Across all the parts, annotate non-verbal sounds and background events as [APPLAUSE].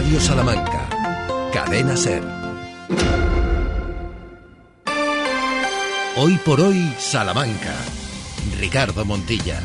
Radio Salamanca. Cadena Ser. Hoy por hoy, Salamanca. Ricardo Montilla.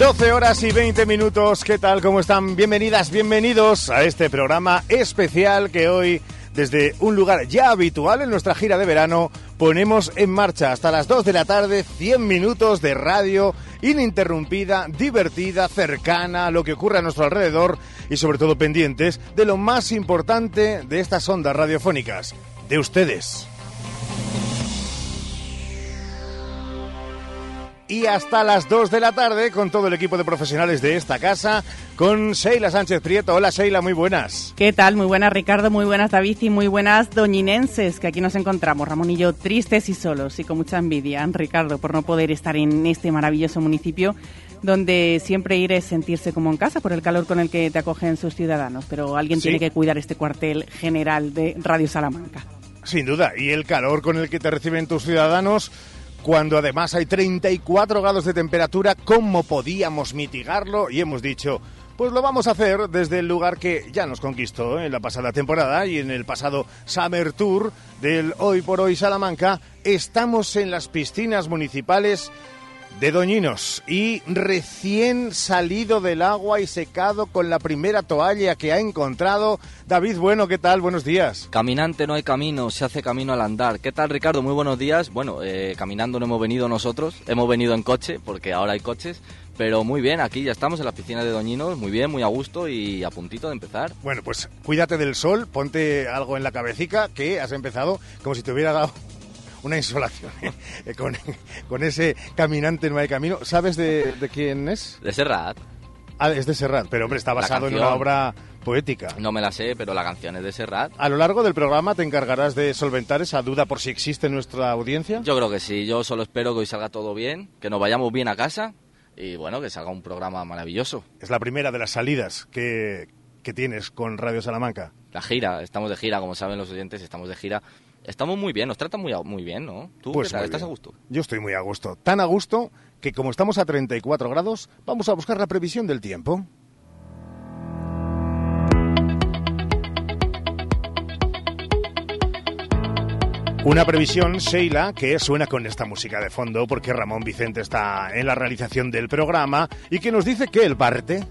12 horas y 20 minutos. ¿Qué tal? ¿Cómo están? Bienvenidas, bienvenidos a este programa especial que hoy, desde un lugar ya habitual en nuestra gira de verano, ponemos en marcha hasta las 2 de la tarde 100 minutos de radio ininterrumpida, divertida, cercana a lo que ocurre a nuestro alrededor y sobre todo pendientes de lo más importante de estas ondas radiofónicas, de ustedes. Y hasta las 2 de la tarde con todo el equipo de profesionales de esta casa, con Sheila Sánchez Prieto. Hola Sheila, muy buenas. ¿Qué tal? Muy buenas Ricardo, muy buenas David y muy buenas doñinenses, que aquí nos encontramos, Ramón y yo, tristes y solos y con mucha envidia, Ricardo, por no poder estar en este maravilloso municipio donde siempre ir es sentirse como en casa por el calor con el que te acogen sus ciudadanos, pero alguien tiene que cuidar este cuartel general de Radio Salamanca. Sin duda, y el calor con el que te reciben tus ciudadanos cuando además hay 34 grados de temperatura, ¿cómo podíamos mitigarlo? Y hemos dicho, pues lo vamos a hacer desde el lugar que ya nos conquistó en la pasada temporada y en el pasado Summer Tour del Hoy por Hoy Salamanca. Estamos en las piscinas municipales de Doñinos y recién salido del agua y secado con la primera toalla que ha encontrado. David, bueno, ¿qué tal? Buenos días. Caminante no hay camino, se hace camino al andar. ¿Qué tal, Ricardo? Muy buenos días. Bueno, eh, caminando no hemos venido nosotros, hemos venido en coche porque ahora hay coches. Pero muy bien, aquí ya estamos en la piscina de Doñinos, muy bien, muy a gusto y a puntito de empezar. Bueno, pues cuídate del sol, ponte algo en la cabecita que has empezado como si te hubiera dado una insolación ¿eh? con, ese caminante no hay camino. ¿Sabes de, quién es? De Serrat. Ah, es de Serrat, pero hombre, está basado en una obra poética. No me la sé, pero la canción es de Serrat. A lo largo del programa te encargarás de solventar esa duda por si existe en nuestra audiencia. Yo creo que sí, yo solo espero que hoy salga todo bien, que nos vayamos bien a casa y bueno, que salga un programa maravilloso. Es la primera de las salidas que, que tienes con Radio Salamanca. La gira, estamos de gira, como saben los oyentes, estamos de gira Estamos muy bien, nos tratan muy, muy bien, ¿no? ¿Tú pues estás a gusto? Yo estoy muy a gusto. Tan a gusto que como estamos a 34 grados, vamos a buscar la previsión del tiempo. Una previsión, Sheila, que suena con esta música de fondo porque Ramón Vicente está en la realización del programa y que nos dice que el parte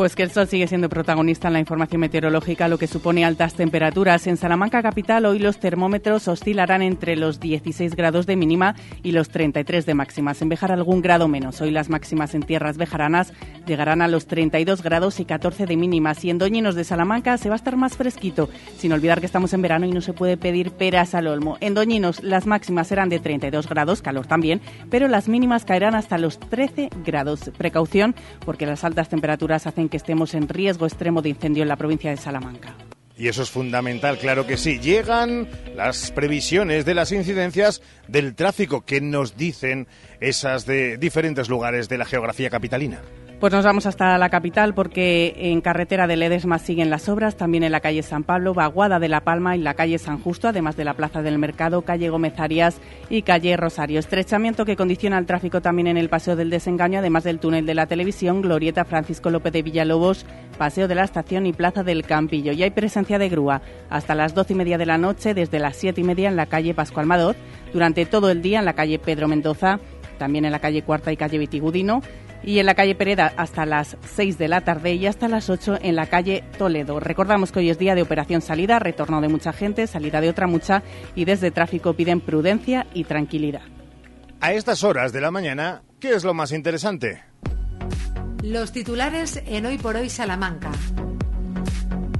pues que el sol sigue siendo protagonista en la información meteorológica, lo que supone altas temperaturas. En Salamanca capital hoy los termómetros oscilarán entre los 16 grados de mínima y los 33 de máximas. En Bejar algún grado menos. Hoy las máximas en tierras bejaranas llegarán a los 32 grados y 14 de mínimas. Y en Doñinos de Salamanca se va a estar más fresquito, sin olvidar que estamos en verano y no se puede pedir peras al olmo. En Doñinos las máximas serán de 32 grados, calor también, pero las mínimas caerán hasta los 13 grados. Precaución porque las altas temperaturas hacen que estemos en riesgo extremo de incendio en la provincia de Salamanca. Y eso es fundamental, claro que sí. Llegan las previsiones de las incidencias del tráfico que nos dicen esas de diferentes lugares de la geografía capitalina. Pues nos vamos hasta la capital porque en carretera de Ledesma siguen las obras, también en la calle San Pablo, Vaguada de la Palma y la calle San Justo, además de la Plaza del Mercado, calle Gómez Arias y calle Rosario. Estrechamiento que condiciona el tráfico también en el Paseo del Desengaño, además del túnel de la televisión, Glorieta Francisco López de Villalobos, Paseo de la Estación y Plaza del Campillo. Y hay presencia de grúa hasta las doce y media de la noche, desde las siete y media en la calle Pascual Madot, durante todo el día en la calle Pedro Mendoza, también en la calle Cuarta y calle Vitigudino y en la calle Pereda hasta las 6 de la tarde y hasta las 8 en la calle Toledo. Recordamos que hoy es día de operación salida, retorno de mucha gente, salida de otra mucha y desde tráfico piden prudencia y tranquilidad. A estas horas de la mañana, ¿qué es lo más interesante? Los titulares en Hoy por Hoy Salamanca.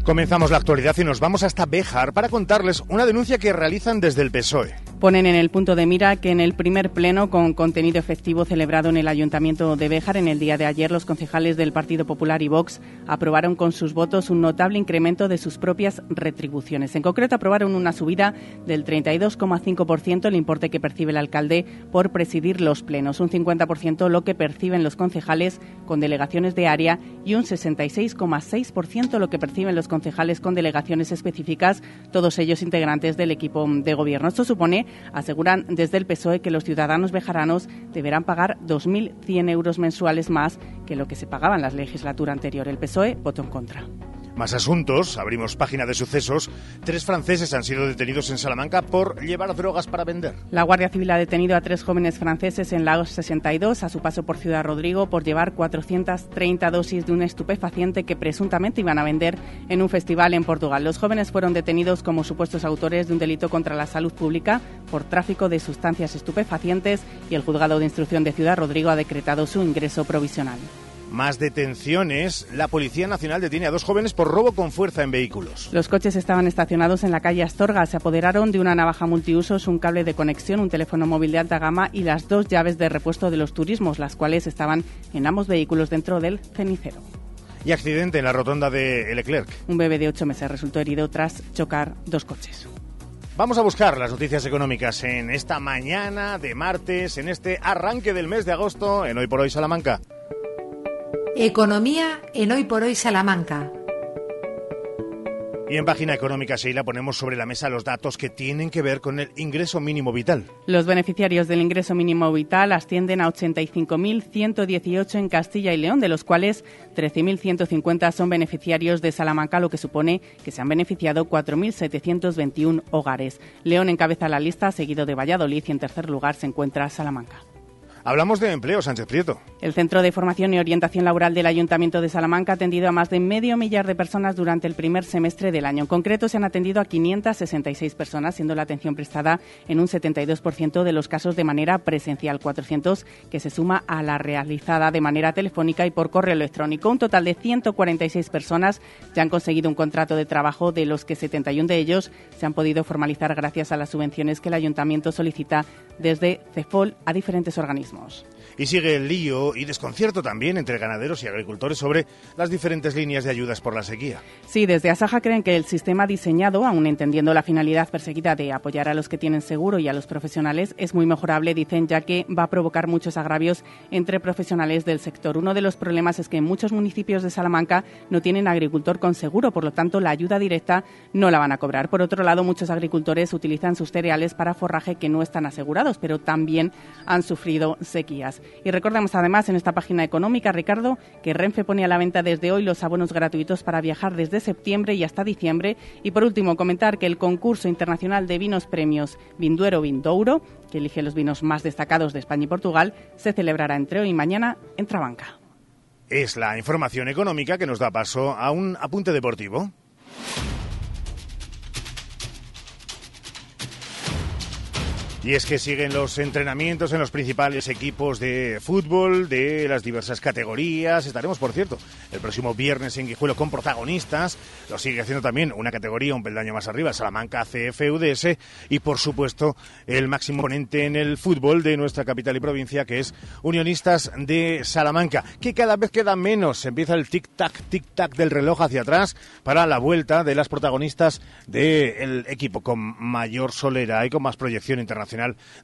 Comenzamos la actualidad y nos vamos hasta Béjar para contarles una denuncia que realizan desde el PSOE ponen en el punto de mira que en el primer pleno con contenido efectivo celebrado en el Ayuntamiento de Béjar en el día de ayer, los concejales del Partido Popular y Vox aprobaron con sus votos un notable incremento de sus propias retribuciones. En concreto, aprobaron una subida del 32,5% el importe que percibe el alcalde por presidir los plenos, un 50% lo que perciben los concejales con delegaciones de área y un 66,6% lo que perciben los concejales con delegaciones específicas, todos ellos integrantes del equipo de gobierno. Esto supone Aseguran desde el PSOE que los ciudadanos bejaranos deberán pagar 2.100 euros mensuales más que lo que se pagaba en la legislatura anterior. El PSOE votó en contra. Más asuntos, abrimos página de sucesos. Tres franceses han sido detenidos en Salamanca por llevar drogas para vender. La Guardia Civil ha detenido a tres jóvenes franceses en la 62 a su paso por Ciudad Rodrigo por llevar 430 dosis de un estupefaciente que presuntamente iban a vender en un festival en Portugal. Los jóvenes fueron detenidos como supuestos autores de un delito contra la salud pública por tráfico de sustancias estupefacientes y el juzgado de instrucción de Ciudad Rodrigo ha decretado su ingreso provisional. Más detenciones. La Policía Nacional detiene a dos jóvenes por robo con fuerza en vehículos. Los coches estaban estacionados en la calle Astorga. Se apoderaron de una navaja multiusos, un cable de conexión, un teléfono móvil de alta gama y las dos llaves de repuesto de los turismos, las cuales estaban en ambos vehículos dentro del cenicero. Y accidente en la rotonda de Leclerc. Un bebé de ocho meses resultó herido tras chocar dos coches. Vamos a buscar las noticias económicas en esta mañana de martes, en este arranque del mes de agosto, en Hoy por Hoy Salamanca. Economía en Hoy por Hoy Salamanca. Y en página económica, Sheila, ponemos sobre la mesa los datos que tienen que ver con el ingreso mínimo vital. Los beneficiarios del ingreso mínimo vital ascienden a 85.118 en Castilla y León, de los cuales 13.150 son beneficiarios de Salamanca, lo que supone que se han beneficiado 4.721 hogares. León encabeza la lista, seguido de Valladolid, y en tercer lugar se encuentra Salamanca. Hablamos de empleo, Sánchez Prieto. El Centro de Formación y Orientación Laboral del Ayuntamiento de Salamanca ha atendido a más de medio millar de personas durante el primer semestre del año. En concreto, se han atendido a 566 personas, siendo la atención prestada en un 72% de los casos de manera presencial, 400 que se suma a la realizada de manera telefónica y por correo electrónico. Un total de 146 personas ya han conseguido un contrato de trabajo, de los que 71 de ellos se han podido formalizar gracias a las subvenciones que el Ayuntamiento solicita desde CEFOL a diferentes organismos vemos. Y sigue el lío y desconcierto también entre ganaderos y agricultores sobre las diferentes líneas de ayudas por la sequía. Sí, desde Asaja creen que el sistema diseñado, aun entendiendo la finalidad perseguida de apoyar a los que tienen seguro y a los profesionales, es muy mejorable, dicen, ya que va a provocar muchos agravios entre profesionales del sector. Uno de los problemas es que en muchos municipios de Salamanca no tienen agricultor con seguro, por lo tanto la ayuda directa no la van a cobrar. Por otro lado, muchos agricultores utilizan sus cereales para forraje que no están asegurados, pero también han sufrido sequías. Y recordamos además en esta página económica, Ricardo, que Renfe pone a la venta desde hoy los abonos gratuitos para viajar desde septiembre y hasta diciembre. Y por último, comentar que el concurso internacional de vinos premios Vinduero Vindouro, que elige los vinos más destacados de España y Portugal, se celebrará entre hoy y mañana en Trabanca. Es la información económica que nos da paso a un apunte deportivo. Y es que siguen los entrenamientos en los principales equipos de fútbol de las diversas categorías. Estaremos, por cierto, el próximo viernes en Guijuelo con protagonistas. Lo sigue haciendo también una categoría un peldaño más arriba, Salamanca CFUDS. Y, por supuesto, el máximo ponente en el fútbol de nuestra capital y provincia, que es Unionistas de Salamanca, que cada vez queda menos. Empieza el tic-tac, tic-tac del reloj hacia atrás para la vuelta de las protagonistas del equipo con mayor solera y con más proyección internacional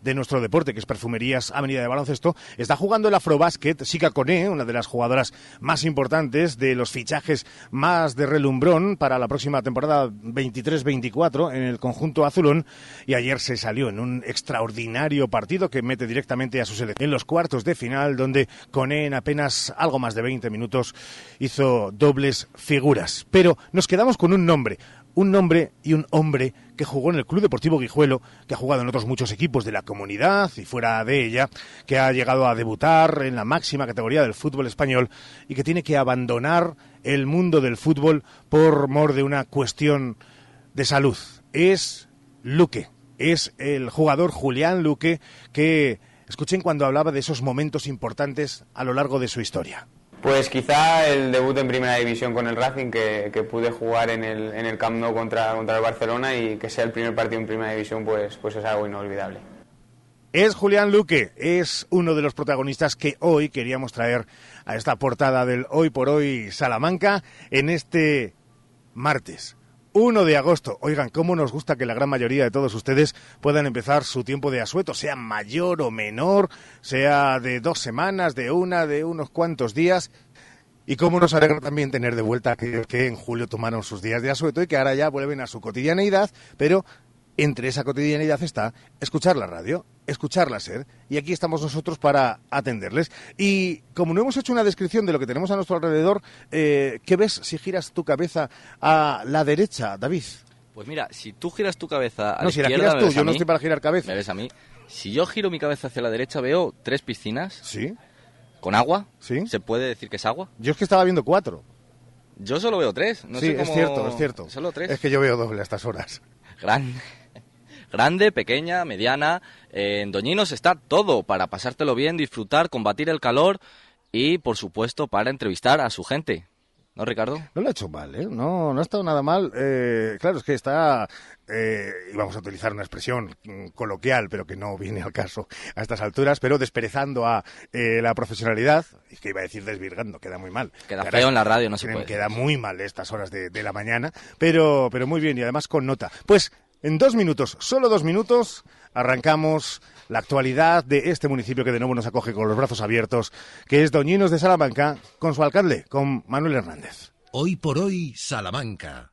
de nuestro deporte, que es Perfumerías Avenida de Baloncesto, está jugando el Afrobasket Sika Kone, una de las jugadoras más importantes de los fichajes más de relumbrón para la próxima temporada 23-24 en el conjunto azulón. Y ayer se salió en un extraordinario partido que mete directamente a su selección en los cuartos de final, donde Kone en apenas algo más de 20 minutos hizo dobles figuras. Pero nos quedamos con un nombre, un nombre y un hombre que jugó en el Club Deportivo Guijuelo, que ha jugado en otros muchos equipos de la comunidad y fuera de ella, que ha llegado a debutar en la máxima categoría del fútbol español y que tiene que abandonar el mundo del fútbol por mor de una cuestión de salud. Es Luque, es el jugador Julián Luque que escuchen cuando hablaba de esos momentos importantes a lo largo de su historia. Pues quizá el debut en primera división con el Racing, que, pude jugar en el, en el Camp Nou contra, contra el Barcelona y que sea el primer partido en primera división, pues, pues es algo inolvidable. Es Julián Luque, es uno de los protagonistas que hoy queríamos traer a esta portada del Hoy por Hoy Salamanca en este martes 1 de agosto. Oigan, cómo nos gusta que la gran mayoría de todos ustedes puedan empezar su tiempo de asueto, sea mayor o menor, sea de dos semanas, de una, de unos cuantos días. Y cómo nos alegra también tener de vuelta aquellos que en julio tomaron sus días de asueto y que ahora ya vuelven a su cotidianeidad, pero entre esa cotidianidad está escuchar la radio, escuchar la SER, y aquí estamos nosotros para atenderles. Y como no hemos hecho una descripción de lo que tenemos a nuestro alrededor, eh, ¿qué ves si giras tu cabeza a la derecha, David? Pues mira, si tú giras tu cabeza a no, la si la izquierda, giras me tú, ves yo a no estoy para girar cabeza. me ves a mí. Si yo giro mi cabeza hacia la derecha, veo tres piscinas Sí, con agua. sí. ¿Se puede decir que es agua? Yo es que estaba viendo cuatro. Yo solo veo tres. No sí, sé es cierto, es cierto. Solo tres. Es que yo veo doble a estas horas. Grande, grande, pequeña, mediana. Eh, en Doñinos está todo para pasártelo bien, disfrutar, combatir el calor y, por supuesto, para entrevistar a su gente. ¿No, Ricardo? No lo ha hecho mal, ¿eh? No, no ha estado nada mal. Eh, claro, es que está, eh, y vamos a utilizar una expresión mm, coloquial, pero que no viene al caso a estas alturas, pero desperezando a eh, la profesionalidad, y que iba a decir desvirgando, queda muy mal. Queda Que feo en la radio, no se puede. Queda muy mal estas horas de, de la mañana, pero, pero muy bien, y además con nota. Pues en dos minutos, solo dos minutos, arrancamos la actualidad de este municipio que de nuevo nos acoge con los brazos abiertos, que es Doñinos de Salamanca, con su alcalde, con Manuel Hernández. Hoy por hoy, Salamanca.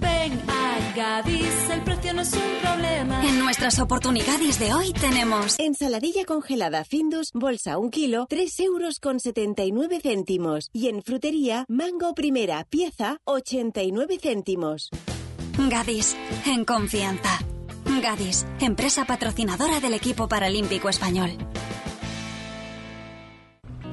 Ven a Gadis, el precio no es un problema. En nuestras oportunidades de hoy tenemos Ensaladilla congelada Findus, bolsa un kilo, 3 euros con 79 céntimos. Y en frutería, mango primera, pieza, 89 céntimos. Gadis, en confianza. Gadis, empresa patrocinadora del equipo paralímpico español.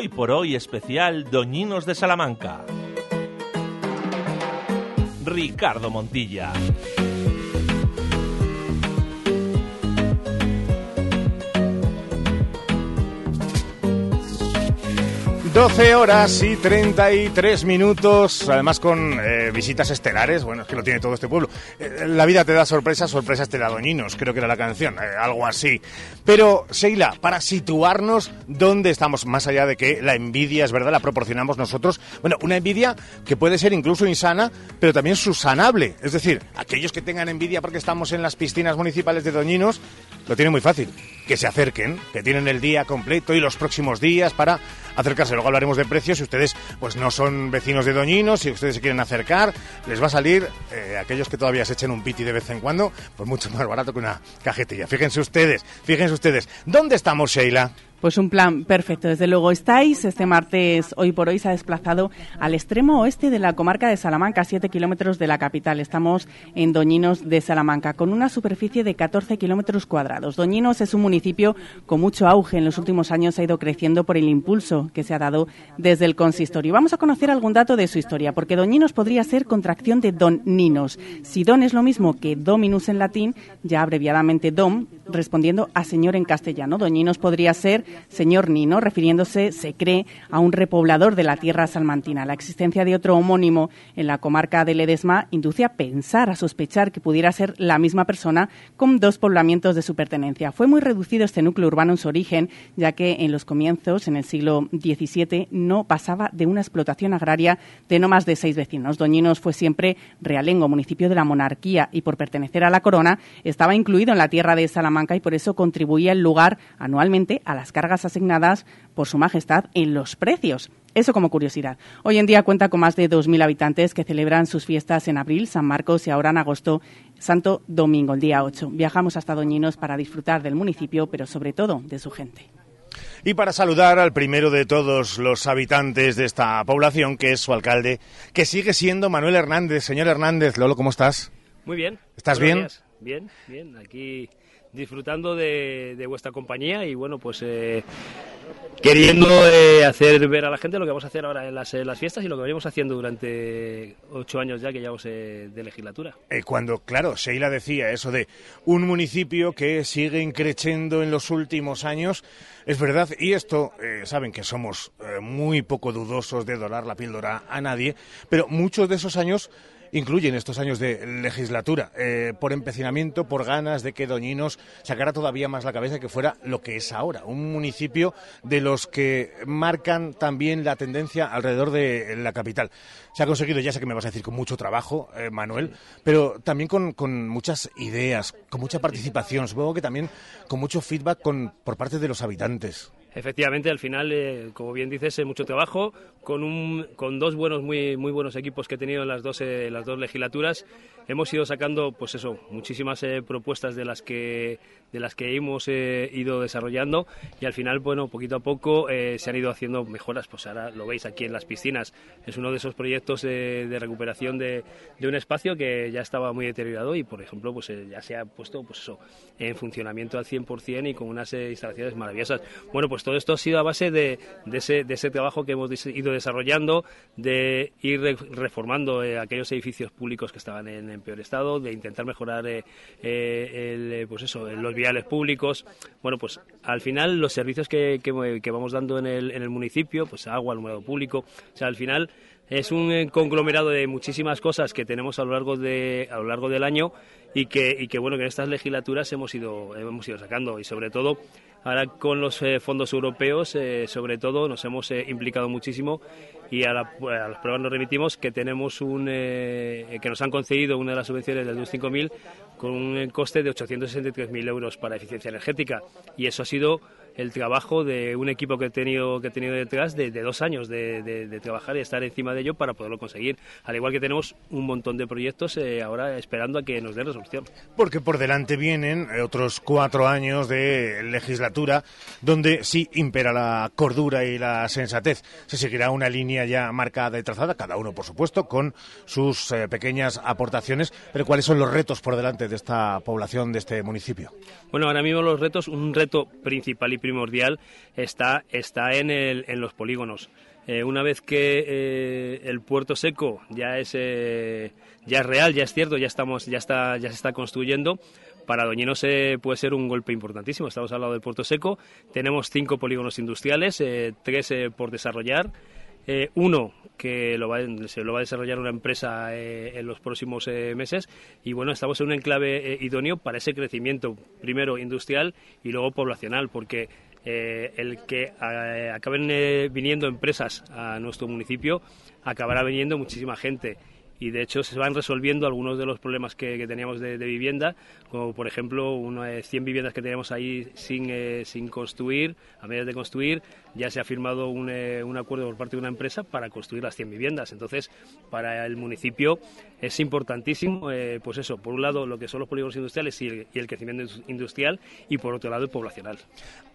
Hoy por hoy especial Doñinos de Salamanca. Ricardo Montilla. 12 horas y 33 minutos, además con eh, visitas estelares, bueno, es que lo tiene todo este pueblo. Eh, la vida te da sorpresas, sorpresas te da doñinos, creo que era la canción, eh, algo así. Pero, Sheila, para situarnos, ¿dónde estamos? Más allá de que la envidia, es verdad, la proporcionamos nosotros. Bueno, una envidia que puede ser incluso insana, pero también susanable. Es decir, aquellos que tengan envidia porque estamos en las piscinas municipales de Doñinos, lo tienen muy fácil. Que se acerquen, que tienen el día completo y los próximos días para acercarse. Luego hablaremos de precios. Si ustedes pues no son vecinos de Doñinos, si ustedes se quieren acercar, les va a salir, eh, aquellos que todavía se echen un piti de vez en cuando, pues mucho más barato que una cajetilla. Fíjense ustedes, fíjense ustedes. ¿Dónde estamos, Sheila? Pues un plan perfecto, desde luego estáis. Este martes, hoy por hoy, se ha desplazado al extremo oeste de la comarca de Salamanca, a 7 kilómetros de la capital. Estamos en Doñinos de Salamanca, con una superficie de 14 kilómetros cuadrados. Doñinos es un municipio con mucho auge. En los últimos años ha ido creciendo por el impulso que se ha dado desde el consistorio. Vamos a conocer algún dato de su historia, porque Doñinos podría ser contracción de Don Ninos. Si Don es lo mismo que Dominus en latín, ya abreviadamente Dom, respondiendo a señor en castellano. Doñinos podría ser señor Nino, refiriéndose, se cree, a un repoblador de la tierra salmantina. La existencia de otro homónimo en la comarca de Ledesma induce a pensar, a sospechar que pudiera ser la misma persona con dos poblamientos de su pertenencia. Fue muy reducido este núcleo urbano en su origen, ya que en los comienzos, en el siglo XVII, no pasaba de una explotación agraria de no más de seis vecinos. Doñinos fue siempre realengo, municipio de la monarquía, y por pertenecer a la corona estaba incluido en la tierra de Salamanca y por eso contribuía el lugar anualmente a las cargas asignadas por su majestad en los precios. Eso como curiosidad. Hoy en día cuenta con más de 2.000 habitantes que celebran sus fiestas en abril, San Marcos y ahora en agosto, Santo Domingo, el día 8. Viajamos hasta Doñinos para disfrutar del municipio, pero sobre todo de su gente. Y para saludar al primero de todos los habitantes de esta población, que es su alcalde, que sigue siendo Manuel Hernández. Señor Hernández, Lolo, ¿cómo estás? Muy bien. ¿Estás Buenos bien? días. Bien, bien. Aquí disfrutando de, de vuestra compañía y bueno, pues eh, queriendo eh, hacer ver a la gente lo que vamos a hacer ahora en las, en las fiestas y lo que venimos haciendo durante ocho años ya que llevamos eh, de legislatura. Eh, cuando, claro, Sheila decía eso de un municipio que sigue increciendo en los últimos años, es verdad, y esto, eh, saben que somos eh, muy poco dudosos de dorar la píldora a nadie, pero muchos de esos años incluyen estos años de legislatura, eh, por empecinamiento, por ganas de que Doñinos sacara todavía más la cabeza que fuera lo que es ahora, un municipio de los que marcan también la tendencia alrededor de la capital. Se ha conseguido, ya sé que me vas a decir, con mucho trabajo, eh, Manuel, pero también con, con muchas ideas, con mucha participación, supongo que también con mucho feedback con, por parte de los habitantes. Efectivamente, al final, eh, como bien dices, eh, mucho trabajo con, un, con dos buenos, muy, muy buenos equipos que he tenido en las dos, eh, las dos legislaturas. Hemos ido sacando, pues eso, muchísimas eh, propuestas de las que de las que hemos eh, ido desarrollando y al final, bueno, poquito a poco eh, se han ido haciendo mejoras. Pues ahora lo veis aquí en las piscinas. Es uno de esos proyectos de recuperación de, de un espacio que ya estaba muy deteriorado y, por ejemplo, pues eh, ya se ha puesto, pues eso, en funcionamiento al 100% y con unas instalaciones maravillosas. Bueno, pues todo esto ha sido a base de, de, ese, de ese trabajo que hemos ido desarrollando, de ir re- reformando aquellos edificios públicos que estaban en, peor estado, de intentar mejorar el, pues eso, los viales públicos. Bueno, pues al final los servicios que, que- vamos dando en el, en el municipio, pues agua, alumbrado público, o sea, al final es un eh, conglomerado de muchísimas cosas que tenemos a lo largo de a lo largo del año y que y que bueno que en estas legislaturas hemos ido hemos ido sacando y sobre todo ahora con los eh, fondos europeos eh, sobre todo nos hemos implicado muchísimo y a, la- a las pruebas nos remitimos que tenemos un que nos han concedido una de las subvenciones del 5000 con un coste de 863.000 euros para eficiencia energética. Y eso ha sido el trabajo de un equipo que he tenido que he tenido detrás de, de dos años de, de- de trabajar y estar encima de ello para poderlo conseguir al igual que tenemos un montón de proyectos eh, ahora esperando a que nos den resolución Porque por delante vienen eh, otros cuatro años de legislatura donde sí impera la cordura y la sensatez. Se seguirá una línea ya marcada y trazada, cada uno por supuesto, con sus eh, pequeñas aportaciones. Pero ¿cuáles son los retos por delante de esta población, de este municipio? Bueno, ahora mismo los retos, un reto principal y primordial está, está en, el- en los polígonos. Eh, una vez que eh, el puerto seco ya es, eh, ya es real, ya es cierto, ya, estamos, ya, está, ya se está construyendo, para Doñinos eh, puede ser un golpe importantísimo. Estamos al lado del puerto seco, tenemos cinco polígonos industriales, tres por desarrollar. Uno que lo va, se lo va a desarrollar una empresa eh, en los próximos eh, meses. Y bueno, estamos en un enclave eh, idóneo para ese crecimiento, primero industrial y luego poblacional, porque el que acaben viniendo empresas a nuestro municipio acabará viniendo muchísima gente y de hecho se van resolviendo algunos de los problemas que, que teníamos de, vivienda, como por ejemplo unas 100 viviendas que teníamos ahí sin, eh, sin construir, a medias de construir, ya se ha firmado un, eh, un acuerdo por parte de una empresa para construir las 100 viviendas. Entonces, para el municipio es importantísimo, eh, pues eso, por un lado lo que son los polígonos industriales y el crecimiento industrial y por otro lado el poblacional.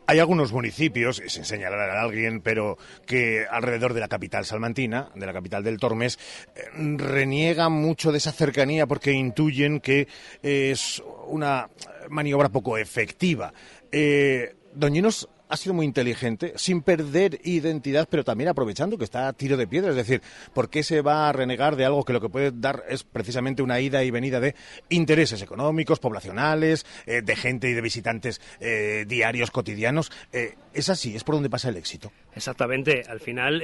Hay algunos municipios, sin señalar a alguien, pero que alrededor de la capital salmantina, de la capital del Tormes, eh, reniegan mucho de esa cercanía porque intuyen que es una maniobra poco efectiva. Eh, Doñinos ha sido muy inteligente, sin perder identidad, pero también aprovechando que está a tiro de piedra. Es decir, ¿por qué se va a renegar de algo que lo que puede dar es precisamente una ida y venida de intereses económicos, poblacionales, eh, de gente y de visitantes eh, diarios, cotidianos? Eh, es así, es por donde pasa el éxito. Exactamente, al final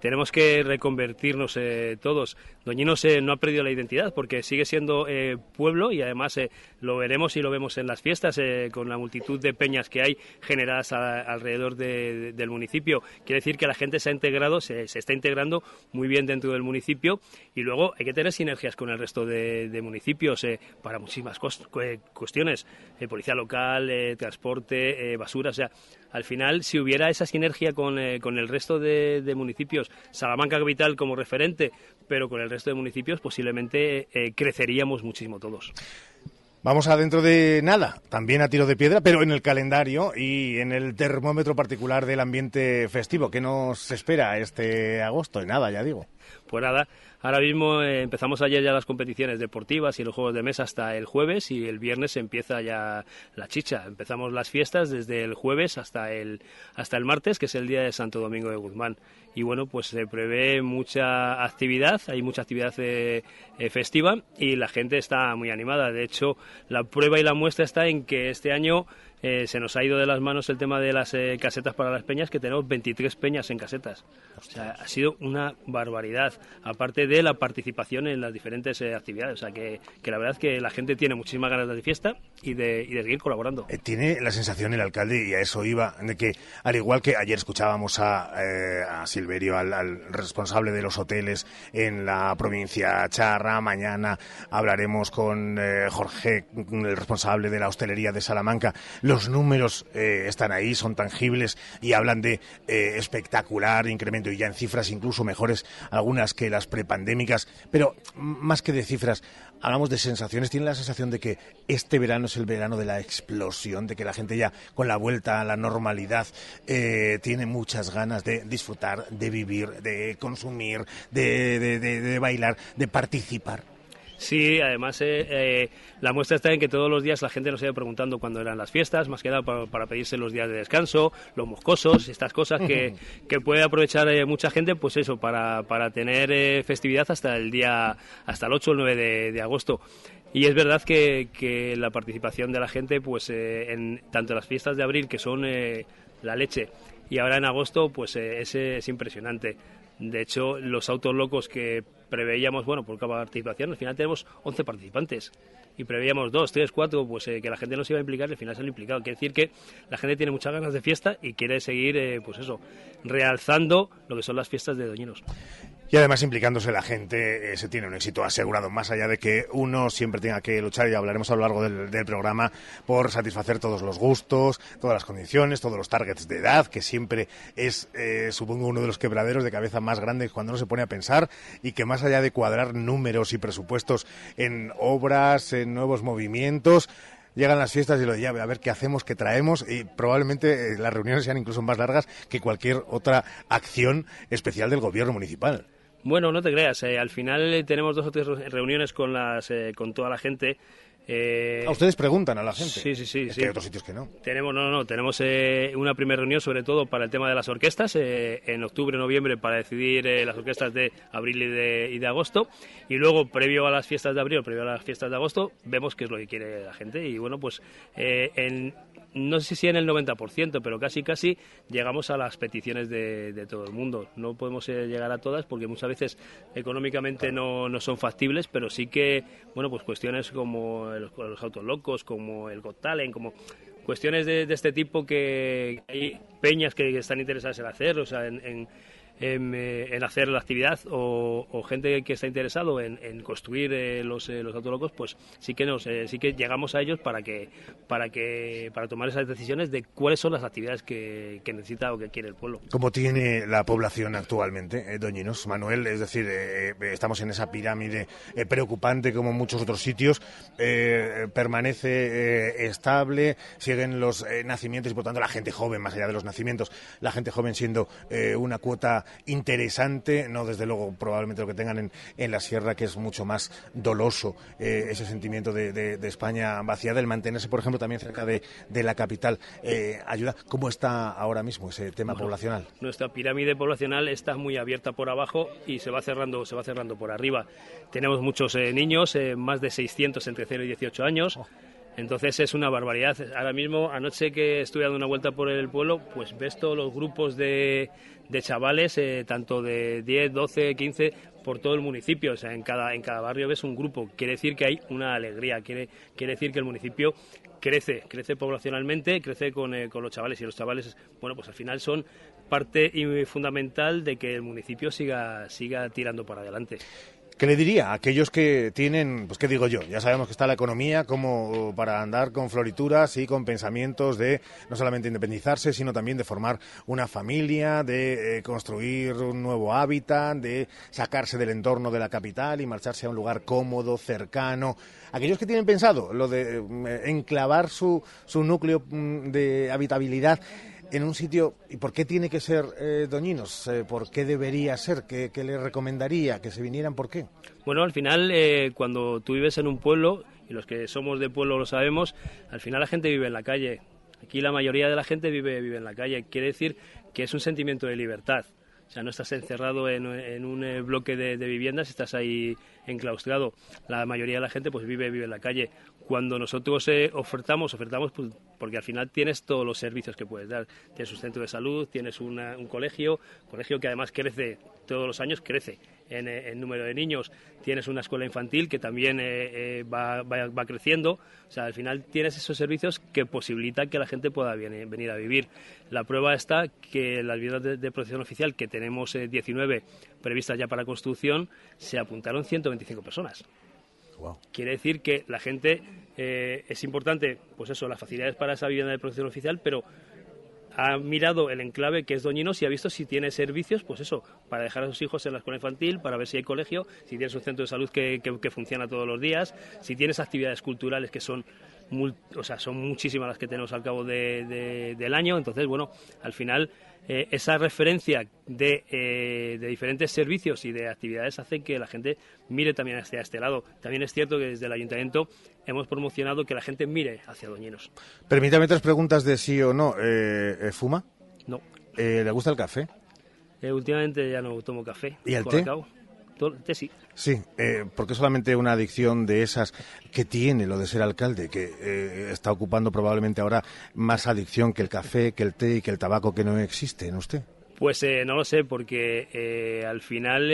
tenemos que reconvertirnos todos. Doñinos no ha perdido la identidad porque sigue siendo pueblo y además lo veremos y lo vemos en las fiestas eh, con la multitud de peñas que hay generadas alrededor de- del municipio. Quiere decir que la gente se ha integrado, se, está integrando muy bien dentro del municipio y luego hay que tener sinergias con el resto de, municipios eh, para muchísimas eh, cuestiones. Eh, policía local, eh, transporte, basura, o sea, al final, si hubiera esa sinergia con, con el resto de, municipios, Salamanca Capital como referente, pero con el resto de municipios, posiblemente creceríamos muchísimo todos. Vamos a dentro de nada, también a tiro de piedra, pero en el calendario y en el termómetro particular del ambiente festivo. ¿Qué nos espera este agosto? Y nada, ya digo. Pues nada, ahora mismo eh, empezamos ayer ya las competiciones deportivas y los juegos de mesa hasta el jueves y el viernes empieza ya la chicha. Empezamos las fiestas desde el jueves hasta el, hasta el martes, que es el día de Santo Domingo de Guzmán. Y bueno, pues se prevé mucha actividad, hay mucha actividad eh, eh, festiva y la gente está muy animada. De hecho, la prueba y la muestra está en que este año eh, se nos ha ido de las manos el tema de las eh, casetas para las peñas, que tenemos 23 peñas en casetas. O sea, ha sido una barbaridad, aparte de la participación en las diferentes eh, actividades. O sea, que, que la verdad es que la gente tiene muchísimas ganas de fiesta y de, y de seguir colaborando. Tiene la sensación el alcalde, y a eso iba, de que, al igual que ayer escuchábamos a, a Silverio, al, al responsable de los hoteles en la provincia charra, mañana hablaremos con Jorge, el responsable de la hostelería de Salamanca. Los números eh, están ahí, son tangibles y hablan de eh, espectacular incremento y ya en cifras incluso mejores algunas que las prepandémicas. Pero más que de cifras, hablamos de sensaciones. Tiene la sensación de que este verano es el verano de la explosión, de que la gente ya con la vuelta a la normalidad eh, tiene muchas ganas de disfrutar, de vivir, de consumir, de, de- de- de bailar, de participar. Sí, además eh, eh, la muestra está en que todos los días la gente nos iba preguntando cuándo eran las fiestas, más que nada para, para pedirse los días de descanso, los moscosos, estas cosas que, que puede aprovechar eh, mucha gente, pues eso, para, para tener eh, festividad hasta el día, hasta el 8 o el 9 de, de agosto. Y es verdad que, que la participación de la gente, pues eh, en tanto las fiestas de abril, que son eh, la leche, y ahora en agosto, pues es, es impresionante. De hecho, los autos locos que preveíamos, bueno, por cada participación, al final tenemos 11 participantes. Y preveíamos 2, 3, 4, pues eh, que la gente no se iba a implicar, y al final se han implicado. Quiere decir que la gente tiene muchas ganas de fiesta y quiere seguir, eh, pues eso, realzando lo que son las fiestas de Doñinos. Y además implicándose la gente, eh, se tiene un éxito asegurado, más allá de que uno siempre tenga que luchar, y hablaremos a lo largo del, programa, por satisfacer todos los gustos, todas las condiciones, todos los targets de edad, que siempre es, eh, supongo, uno de los quebraderos de cabeza más grandes cuando uno se pone a pensar, y que más allá de cuadrar números y presupuestos en obras, en nuevos movimientos, Llegan las fiestas y lo de ya, a ver qué hacemos, qué traemos y probablemente eh, las reuniones sean incluso más largas que cualquier otra acción especial del gobierno municipal. Bueno, no te creas, eh, al final eh, tenemos dos o tres re- reuniones con, las, eh, con toda la gente. eh, ¿A ustedes preguntan a la gente? Sí, sí, sí. Es sí. que hay otros sitios que no. Tenemos, no, no, tenemos eh, una primera reunión sobre todo para el tema de las orquestas, eh, en octubre, noviembre, para decidir eh, las orquestas de abril y de, y de agosto. Y luego, previo a las fiestas de abril previo a las fiestas de agosto, vemos qué es lo que quiere la gente. Y bueno, pues eh, en, no sé si en el 90%, pero casi casi llegamos a las peticiones de, de todo el mundo. No podemos eh, llegar a todas porque muchas veces económicamente no, no son factibles, pero sí que, bueno, pues cuestiones como los, autos locos, como el Got Talent, como cuestiones de, de este tipo que hay peñas que están interesadas en hacer, o sea, en, en, en, eh, en hacer la actividad o, gente que está interesado en, construir eh, los, eh, los autolocos, pues sí que nos eh, sí que llegamos a ellos para que para que para tomar esas decisiones de cuáles son las actividades que, que necesita o que quiere el pueblo. ¿Cómo tiene la población actualmente, Doñinos, Manuel? Es decir, estamos en esa pirámide preocupante como muchos otros sitios. permanece estable, siguen los nacimientos y, por tanto, la gente joven, más allá de los nacimientos, la gente joven siendo una cuota interesante, no desde luego probablemente lo que tengan en, en la sierra, que es mucho más doloso eh, ese sentimiento de, de- de España vaciada, el mantenerse, por ejemplo, también cerca de, de la capital, eh, ayuda. ¿Cómo está ahora mismo ese tema Bueno, poblacional? Nuestra pirámide poblacional está muy abierta por abajo y se va cerrando, se va cerrando por arriba. Tenemos muchos eh, niños, más de 600 entre 0 y 18 años. Entonces es una barbaridad. Ahora mismo, anoche que estuve dando una vuelta por el pueblo, pues ves todos los grupos de, de chavales, eh, tanto de 10, 12, 15, por todo el municipio, o sea, en cada, en cada barrio ves un grupo, quiere decir que hay una alegría, quiere, quiere decir que el municipio crece, crece poblacionalmente, crece con, eh, con los chavales y los chavales, bueno, pues al final son parte y fundamental de que el municipio siga, siga tirando por adelante. ¿Qué le diría a aquellos que tienen, pues qué digo yo, ya sabemos que está la economía como para andar con florituras y con pensamientos de no solamente independizarse, sino también de formar una familia, de eh, construir un nuevo hábitat, de sacarse del entorno de la capital y marcharse a un lugar cómodo, cercano? Aquellos que tienen pensado lo de eh, enclavar su, su núcleo mm, de habitabilidad en un sitio, ¿y por qué tiene que ser eh, Doñinos? Eh, ¿Por qué debería ser? ¿Qué, le recomendaría? ¿Que se vinieran? ¿Por qué? Bueno, al final, eh, cuando tú vives en un pueblo, y los que somos de pueblo lo sabemos, al final la gente vive en la calle. Aquí la mayoría de la gente vive, vive en la calle. Quiere decir que es un sentimiento de libertad. O sea, no estás encerrado en, un bloque de, de, viviendas, estás ahí enclaustrado. La mayoría de la gente pues vive, vive en la calle cuando nosotros eh, ofertamos, ofertamos pues, porque al final tienes todos los servicios que puedes dar. Tienes un centro de salud, tienes un colegio, colegio que además crece todos los años, crece en, eh, número de niños. Tienes una escuela infantil que también eh, va, va, creciendo. O sea, al final tienes esos servicios que posibilitan que la gente pueda venir a vivir. La prueba está que las viviendas de, protección oficial, que tenemos 19 previstas ya para construcción, se apuntaron 125 personas. Quiere decir que la gente eh, es importante, pues eso, las facilidades para esa vivienda de protección oficial, pero ha mirado el enclave que es Doñinos y ha visto si tiene servicios, pues eso, para dejar a sus hijos en la escuela infantil, para ver si hay colegio, si tienes un centro de salud que, que funciona todos los días, si tienes actividades culturales que son o sea, son muchísimas las que tenemos al cabo del año, entonces, bueno, al final eh, esa referencia de, eh, de, diferentes servicios y de actividades hace que la gente mire también hacia este lado. También es cierto que desde el ayuntamiento hemos promocionado que la gente mire hacia Doñinos. Permítame tres preguntas de sí o no. Eh, ¿Fuma? No. ¿Le gusta el café? últimamente ya no tomo café. ¿Y el té? Sí. Sí, eh, porque solamente una adicción de esas que tiene lo de ser alcalde, que eh, está ocupando probablemente ahora más adicción que el café, que el té y que el tabaco que no existe en usted. Pues eh, no lo sé, porque eh, al final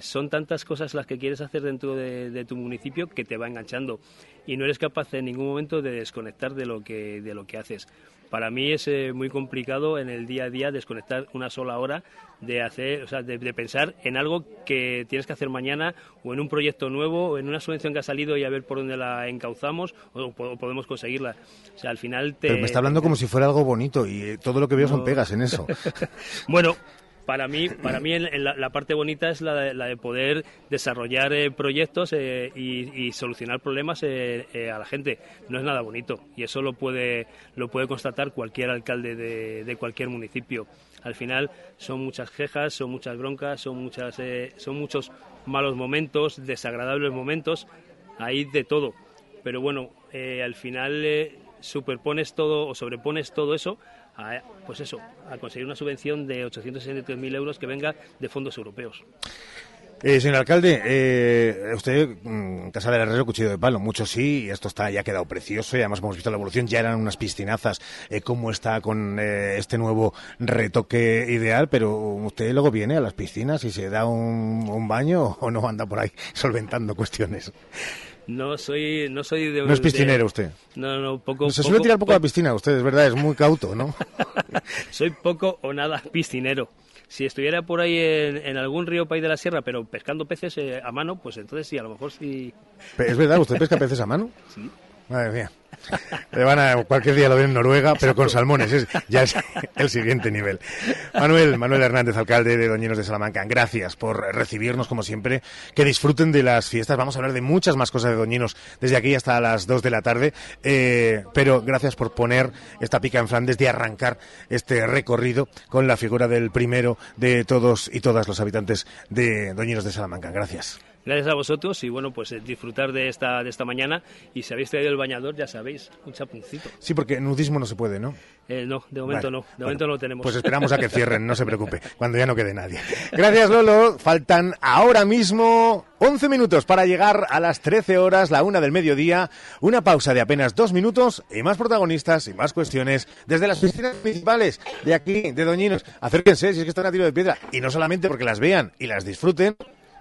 son tantas cosas las que quieres hacer dentro de, tu municipio que te va enganchando y no eres capaz en ningún momento de desconectar de lo que, de lo que haces para mí es eh, muy complicado en el día a día desconectar una sola hora de hacer, o sea, de, pensar en algo que tienes que hacer mañana o en un proyecto nuevo o en una subvención que ha salido y a ver por dónde la encauzamos o, podemos conseguirla. O sea, al final te... Pero me está hablando como si fuera algo bonito y eh, todo lo que veo son pegas en eso. [LAUGHS] bueno, para mí, para mí la, parte bonita es la de, poder desarrollar eh, proyectos eh, y, solucionar problemas eh, a la gente. No es nada bonito y eso lo puede, lo puede constatar cualquier alcalde de, cualquier municipio. Al final son muchas quejas, son muchas broncas, son, muchas, son muchos malos momentos, desagradables momentos, hay de todo. Pero bueno, al final superpones todo o sobrepones todo eso pues eso, a conseguir una subvención de 863.000 euros que venga de fondos europeos. Eh, señor alcalde, eh, usted, mm, Casa del Herrero, cuchillo de palo, mucho sí, y esto está ya ha quedado precioso, y además hemos visto la evolución, ya eran unas piscinazas, eh, cómo está con eh, este nuevo retoque ideal, pero usted luego viene a las piscinas y se da un baño o no anda por ahí solventando cuestiones. No soy, no soy de... No es piscinero usted. No, no, poco... Se suele tirar poco a la piscina usted, es verdad, es muy cauto, ¿no? [LAUGHS] soy poco o nada piscinero. Si estuviera por ahí en, algún río país de la sierra, pero pescando peces eh, a mano, pues entonces sí, a lo mejor sí... ¿Es verdad? ¿Usted pesca peces a mano? Sí. Madre mía. Le van a, cualquier día lo ven en Noruega, pero con salmones, es, ya es [LAUGHS] el siguiente nivel. Manuel, Manuel Hernández, alcalde de Doñinos de Salamanca, gracias por recibirnos como siempre. Que disfruten de las fiestas. Vamos a hablar de muchas más cosas de Doñinos desde aquí hasta las 2 de la tarde. Eh, pero gracias por poner esta pica en Flandes de arrancar este recorrido con la figura del primero de todos y todas los habitantes de Doñinos de Salamanca. Gracias. Gracias a vosotros y bueno, pues eh, disfrutar de esta, de esta mañana y si habéis traído el bañador, ya sabéis, un chapuncito. Sí, porque nudismo no se puede, ¿no? Eh, no, de momento no, de momento no lo tenemos. Pues esperamos a que [LAUGHS] cierren, no se preocupe, cuando ya no quede nadie. Gracias Lolo, faltan ahora mismo 11 minutos para llegar a las 13 horas, la una del mediodía, una pausa de apenas dos minutos y más protagonistas y más cuestiones desde las piscinas principales de aquí, de Doñinos. Acérquense si es que están a tiro de piedra y no solamente porque las vean y las disfruten,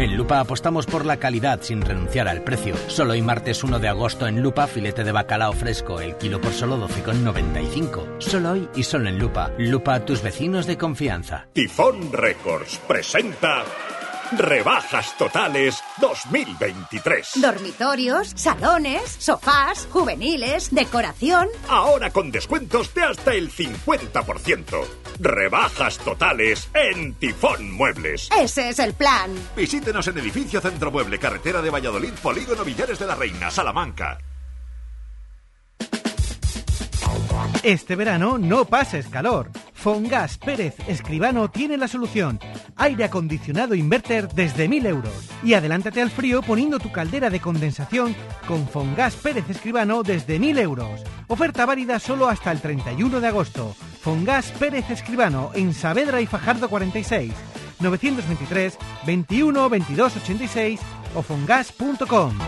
En Lupa apostamos por la calidad sin renunciar al precio. Solo hoy martes 1 de agosto en Lupa, filete de bacalao fresco, el kilo por solo 12,95. Solo hoy y solo en Lupa. Lupa, tus vecinos de confianza. Tifón Records presenta Rebajas Totales 2023. Dormitorios, salones, sofás, juveniles, decoración. Ahora con descuentos de hasta el 50%. Rebajas totales en Tifón Muebles. Ese es el plan. Visítenos en Edificio Centro Mueble, Carretera de Valladolid, Polígono Villares de la Reina, Salamanca. Este verano no pases calor. Fongas Pérez Escribano tiene la solución. Aire acondicionado inverter desde 1000 euros. Y adelántate al frío poniendo tu caldera de condensación con Fongas Pérez Escribano desde 1000 euros. Oferta válida solo hasta el 31 de agosto. Fongas Pérez Escribano en Saavedra y Fajardo 46. 923 21 22 86 o fongas.com.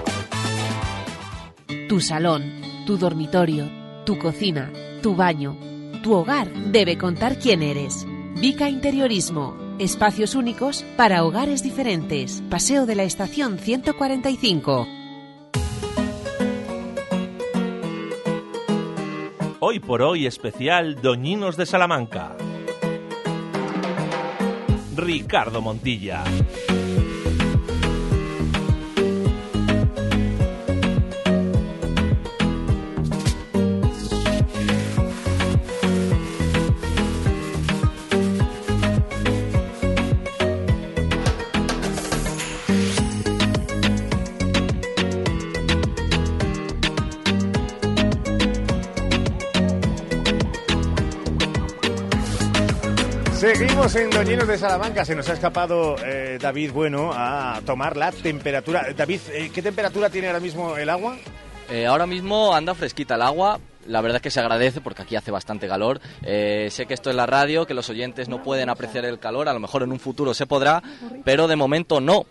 Tu salón, tu dormitorio, tu cocina, tu baño, tu hogar debe contar quién eres. Vica Interiorismo. Espacios únicos para hogares diferentes. Paseo de la Estación 145. Hoy por hoy especial Doñinos de Salamanca. Ricardo Montilla. Seguimos en Doñinos de Salamanca. Se nos ha escapado eh, David Bueno a tomar la temperatura. David, eh, ¿qué temperatura tiene ahora mismo el agua? Eh, ahora mismo anda fresquita el agua. La verdad es que se agradece porque aquí hace bastante calor. Eh, sé que esto es la radio, que los oyentes no pueden apreciar el calor. A lo mejor en un futuro se podrá, pero de momento no.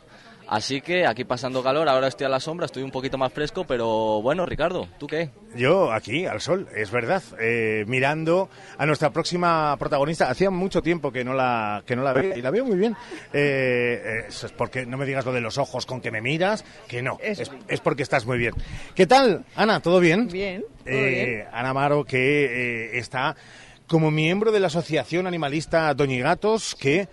Así que aquí pasando calor, ahora estoy a la sombra, estoy un poquito más fresco, pero bueno, Ricardo, ¿tú qué? Yo aquí, al sol, es verdad, eh, mirando a nuestra próxima protagonista. Hacía mucho tiempo que no la, que no la veo y la veo muy bien. Eh, es porque no me digas lo de los ojos con que me miras, que no, es, es porque estás muy bien. ¿Qué tal, Ana? ¿Todo bien? Bien, todo Eh, bien. Ana Amaro, que eh, está como miembro de la Asociación Animalista Doñigatos, que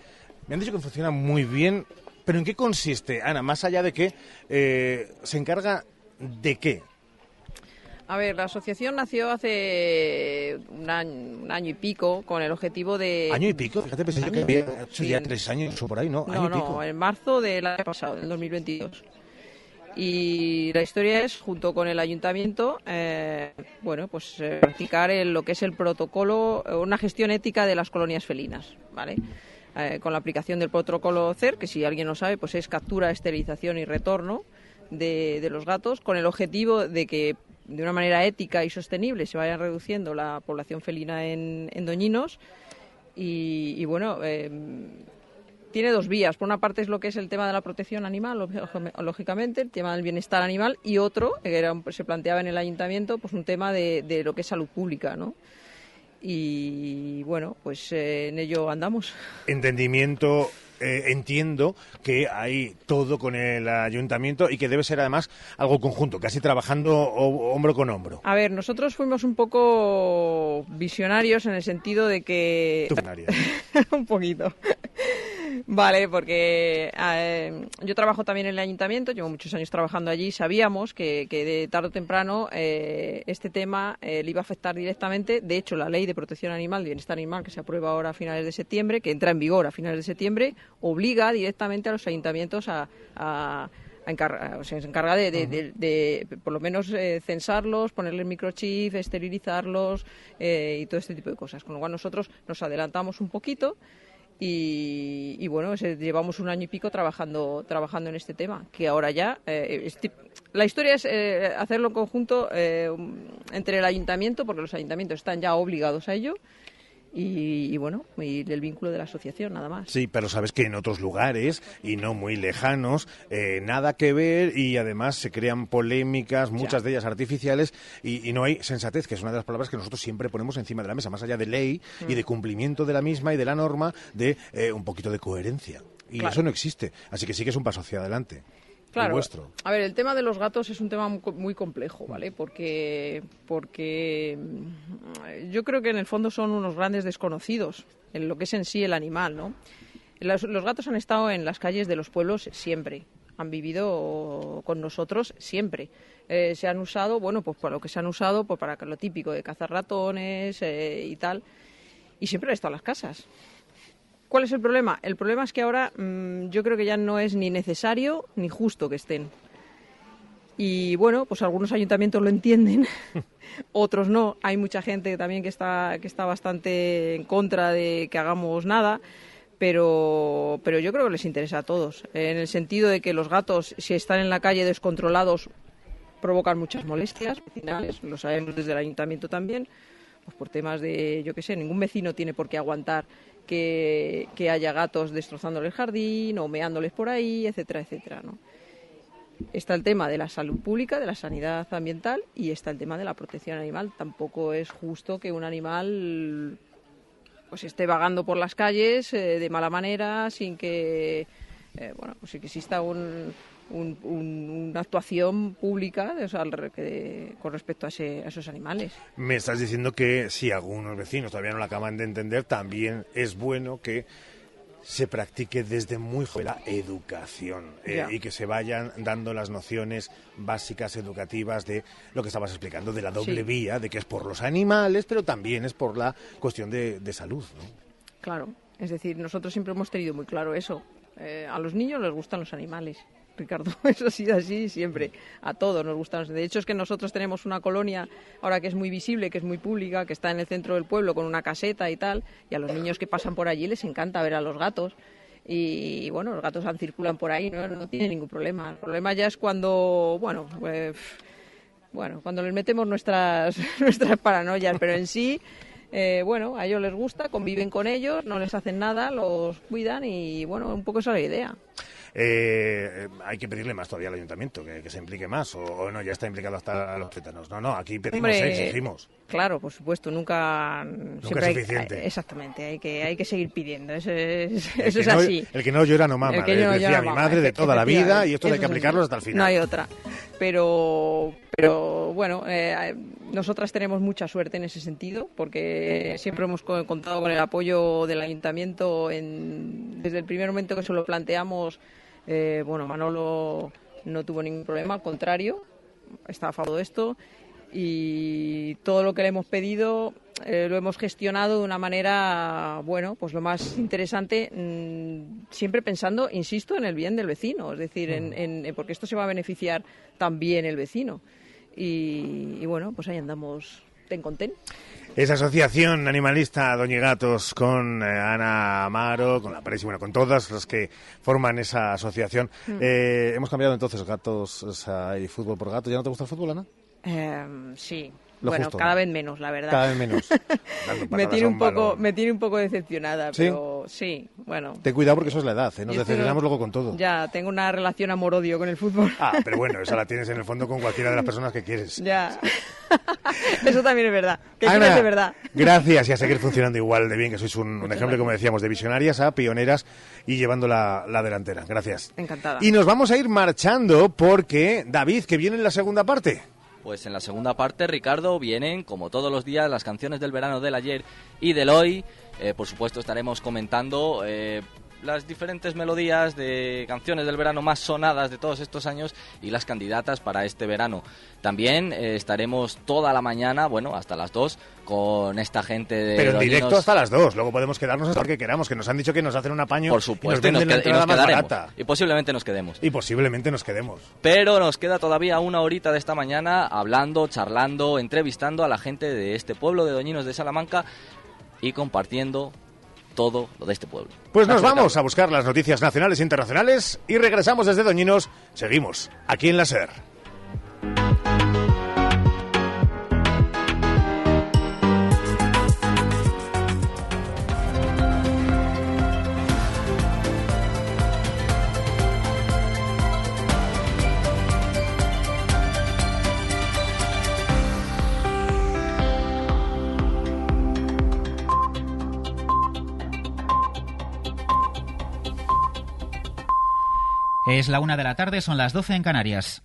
me han dicho que funciona muy bien. ¿Pero en qué consiste, Ana? Más allá de que eh, se encarga de qué. A ver, la asociación nació hace un año, un año y pico con el objetivo de... Año y pico, fíjate, pensé yo que había hecho ya tres años o por ahí, ¿no? No, año y no, pico. en marzo del año pasado, del 2022. Y la historia es, junto con el ayuntamiento, eh, bueno, pues eh, practicar el- lo que es el protocolo, una gestión ética de las colonias felinas, ¿vale? Eh, con la aplicación del protocolo CER, que si alguien no sabe, pues es captura, esterilización y retorno de, de los gatos, con el objetivo de que de una manera ética y sostenible se vaya reduciendo la población felina en, en Doñinos. Y, y bueno, eh, tiene dos vías. Por una parte es lo que es el tema de la protección animal, lógicamente- el tema del bienestar animal, y otro, que era se planteaba en el ayuntamiento, pues un tema de, de lo que es salud pública, ¿no? Y bueno, pues eh, en ello andamos. Entendimiento, eh, entiendo que hay todo con el ayuntamiento y que debe ser además algo conjunto, casi trabajando ho- hombro con hombro. A ver, nosotros fuimos un poco visionarios en el sentido de que... [LAUGHS] Un poquito. Vale, porque eh, yo trabajo también en el ayuntamiento, llevo muchos años trabajando allí, sabíamos que, que de tarde o temprano eh, este tema eh, le iba a afectar directamente. De hecho, la ley de protección animal, de bienestar animal, que se aprueba ahora a finales de septiembre, que entra en vigor a finales de septiembre, obliga directamente a los ayuntamientos a... a o sea, se encarga de, de- de- de, por lo menos eh, censarlos, ponerles microchip, esterilizarlos eh, y todo este tipo de cosas. Con lo cual nosotros nos adelantamos un poquito Y, y bueno, llevamos un año y pico trabajando, trabajando en este tema, que ahora ya... eh, la historia es eh, hacerlo en conjunto eh, entre el ayuntamiento, porque los ayuntamientos están ya obligados a ello, y, y bueno, y el vínculo de la asociación, nada más. Sí, pero sabes que en otros lugares y no muy lejanos, eh, nada que ver y además se crean polémicas, muchas de ellas artificiales, y, y no hay sensatez, que es una de las palabras que nosotros siempre ponemos encima de la mesa, más allá de ley y de cumplimiento de la misma y de la norma, de eh, un poquito de coherencia. Y Claro. eso no existe. Así que sí que es un paso hacia adelante. Claro. vuestro. A ver, el tema de los gatos es un tema mu- muy complejo, ¿vale? Porque, porque mm, yo creo que en el fondo son unos grandes desconocidos en lo que es en sí el animal, ¿no? Los, los gatos han estado en las calles de los pueblos siempre, han vivido con nosotros siempre. Eh, se han usado, bueno, pues para lo que se han usado, pues para lo típico de cazar ratones eh, y tal, y siempre han estado en las casas. ¿Cuál es el problema? El problema es que ahora mm, yo creo que ya no es ni necesario ni justo que estén. Y bueno, pues algunos ayuntamientos lo entienden, [LAUGHS] otros no. Hay mucha gente también que está, que está bastante en contra de que hagamos nada, pero, pero yo creo que les interesa a todos. En el sentido de que los gatos, si están en la calle descontrolados, provocan muchas molestias vecinales, lo sabemos desde el ayuntamiento también, pues por temas de, yo qué sé, ningún vecino tiene por qué aguantar que, haya gatos destrozándole el jardín o meándoles por ahí, etcétera, etcétera, ¿no? Está el tema de la salud pública, de la sanidad ambiental y está el tema de la protección animal. Tampoco es justo que un animal pues esté vagando por las calles eh, de mala manera sin que eh, bueno pues sin que exista un, un- un- una actuación pública o sea, que- con respecto a, ese- a esos animales. Me estás diciendo que si algunos vecinos todavía no lo acaban de entender, también es bueno que se practique desde muy joven la educación eh, y que se vayan dando las nociones básicas educativas de lo que estabas explicando, de la doble Sí. vía, de que es por los animales, pero también es por la cuestión de, de salud. ¿no? Claro, es decir, nosotros siempre hemos tenido muy claro eso. Eh, a los niños les gustan los animales, Ricardo. [LAUGHS] Eso ha sido así siempre. A todos nos gustan. los- De hecho, es que nosotros tenemos una colonia ahora que es muy visible, que es muy pública, que está en el centro del pueblo con una caseta y tal. Y a los niños que pasan por allí les encanta ver a los gatos. Y bueno, los gatos circulan por ahí, no, no tiene ningún problema. El problema ya es cuando, bueno, eh, bueno, cuando les metemos nuestras, [LAUGHS] nuestras paranoias, pero en sí, eh, bueno, a ellos les gusta, conviven con ellos, no les hacen nada, los cuidan y bueno, un poco esa es la idea. Eh, hay que pedirle más todavía al ayuntamiento, que, que se implique más, o, o no, ya está implicado hasta los tétanos. No, no, aquí pedimos, Hombre, exigimos. Claro, por supuesto, nunca, siempre hay- suficiente. exactamente, hay que, hay que seguir pidiendo, eso es, eso es no- así. el que no llora no mama, que no decía mi mama, madre de toda la vida, y esto hay que es aplicarlo hasta el final. No hay otra. Pero, pero bueno, eh, nosotras tenemos mucha suerte en ese sentido, porque siempre hemos co- contado con el apoyo del ayuntamiento en- desde el primer momento que se lo planteamos. eh, bueno, Manolo no tuvo ningún problema, al contrario, está a favor de esto y todo lo que le hemos pedido eh, lo hemos gestionado de una manera, bueno, pues lo más interesante, mm, siempre pensando, insisto, en el bien del vecino, es decir, en, en- porque esto se va a beneficiar también el vecino. Y, y bueno, pues ahí andamos ten con ten. Esa asociación animalista Doña Gatos con eh, Ana Amaro, con la Pérez y bueno, con todas las que forman esa asociación. Mm. Eh, hemos cambiado entonces gatos o sea, y fútbol por gato. ¿Ya no te gusta el fútbol, Ana? Em, sí, Lo bueno, justo, cada ¿no? vez menos, la verdad. Cada vez menos. [LAUGHS] Me tiene un poco, balón. me tiene un poco decepcionada, ¿Sí? pero sí, bueno. Ten cuidado porque eso es la edad, ¿eh? nos Yo decepcionamos tengo- luego con todo. Ya, tengo una relación amor-odio con el fútbol. Ah, pero bueno, esa la tienes en el fondo con cualquiera de las personas que quieres. Ya. [LAUGHS] Eso también es verdad. Que Ana, de verdad. Gracias y a seguir funcionando igual de bien, que sois un, un ejemplo, como decíamos, de visionarias a pioneras y llevando la, la delantera. Gracias. Encantada. Y nos vamos a ir marchando porque, David, que viene en la segunda parte. Pues en la segunda parte, Ricardo, vienen, como todos los días, las canciones del verano del ayer y del hoy. Eh, por supuesto, estaremos comentando eh, las diferentes melodías de canciones del verano más sonadas de todos estos años y las candidatas para este verano. También eh, estaremos toda la mañana, bueno, hasta las 2, con esta gente de... Pero en directo hasta las dos. Luego podemos quedarnos hasta lo que queramos, que nos han dicho que nos hacen un apaño Por y nos supuesto, y la y quedaremos. Y posiblemente nos quedemos. Y posiblemente nos quedemos. Pero nos queda todavía una horita de esta mañana hablando, charlando, entrevistando a la gente de este pueblo de Doñinos de Salamanca y compartiendo todo lo de este pueblo. Pues nos vamos a buscar las noticias nacionales e internacionales y regresamos desde Doñinos. Seguimos aquí en la SER. Es la una de la tarde, son las 12 en Canarias.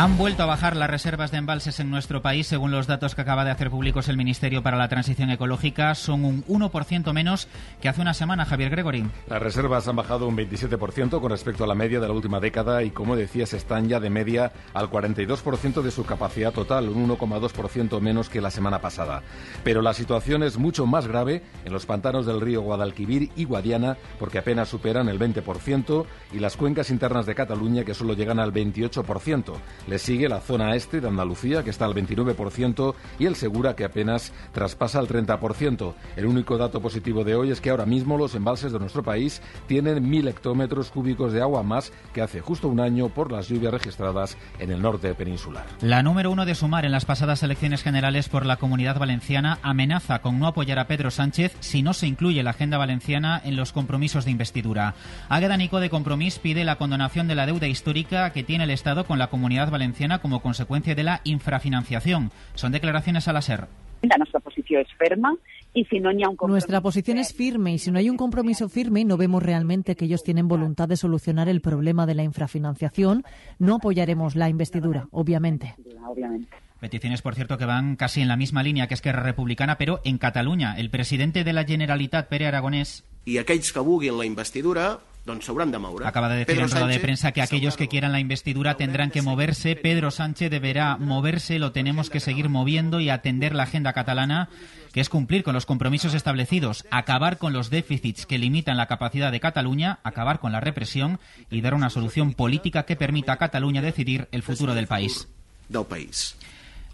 Han vuelto a bajar las reservas de embalses en nuestro país, según los datos que acaba de hacer públicos el Ministerio para la Transición Ecológica. Son un 1% menos que hace una semana, Javier Gregory. Las reservas han bajado un 27% con respecto a la media de la última década y, como decías, están ya de media al 42% de su capacidad total, un 1,2% menos que la semana pasada. Pero la situación es mucho más grave en los pantanos del río Guadalquivir y Guadiana, porque apenas superan el 20%, y las cuencas internas de Cataluña, que solo llegan al 28%. Le sigue la zona este de Andalucía, que está al 29%, y el Segura, que apenas traspasa el 30%. El único dato positivo de hoy es que ahora mismo los embalses de nuestro país tienen mil hectómetros cúbicos de agua más que hace justo un año por las lluvias registradas en el norte peninsular. La número uno de Sumar en las pasadas elecciones generales por la Comunidad Valenciana amenaza con no apoyar a Pedro Sánchez si no se incluye la agenda valenciana en los compromisos de investidura. Águeda Nico de Compromís pide la condonación de la deuda histórica que tiene el Estado con la Comunidad Valenciana como consecuencia de la infrafinanciación. Son declaraciones a la SER. La nostra posició és ferma y si no n'hi ha un. Nuestra posición es firme y si no hay un compromiso firme y no vemos realmente que ellos tienen voluntad de solucionar el problema de la infrafinanciación, no apoyaremos la investidura, obviamente. Obviamente. Peticiones, por cierto, que van casi en la misma línea que Esquerra Republicana, pero en Cataluña. El presidente de la Generalitat, Pere Aragonés, i aquells que vulguin la investidura doncs s'hauran de moure. Acaba de decir Pedro en rueda de prensa que aquellos que quieran la investidura tendrán que moverse. Pedro Sánchez deberá moverse, lo tenemos que seguir moviendo y atender la agenda catalana, que es cumplir con los compromisos establecidos, acabar con los déficits que limitan la capacidad de Cataluña, acabar con la represión y dar una solución política que permita a Cataluña decidir el futuro del país. del país.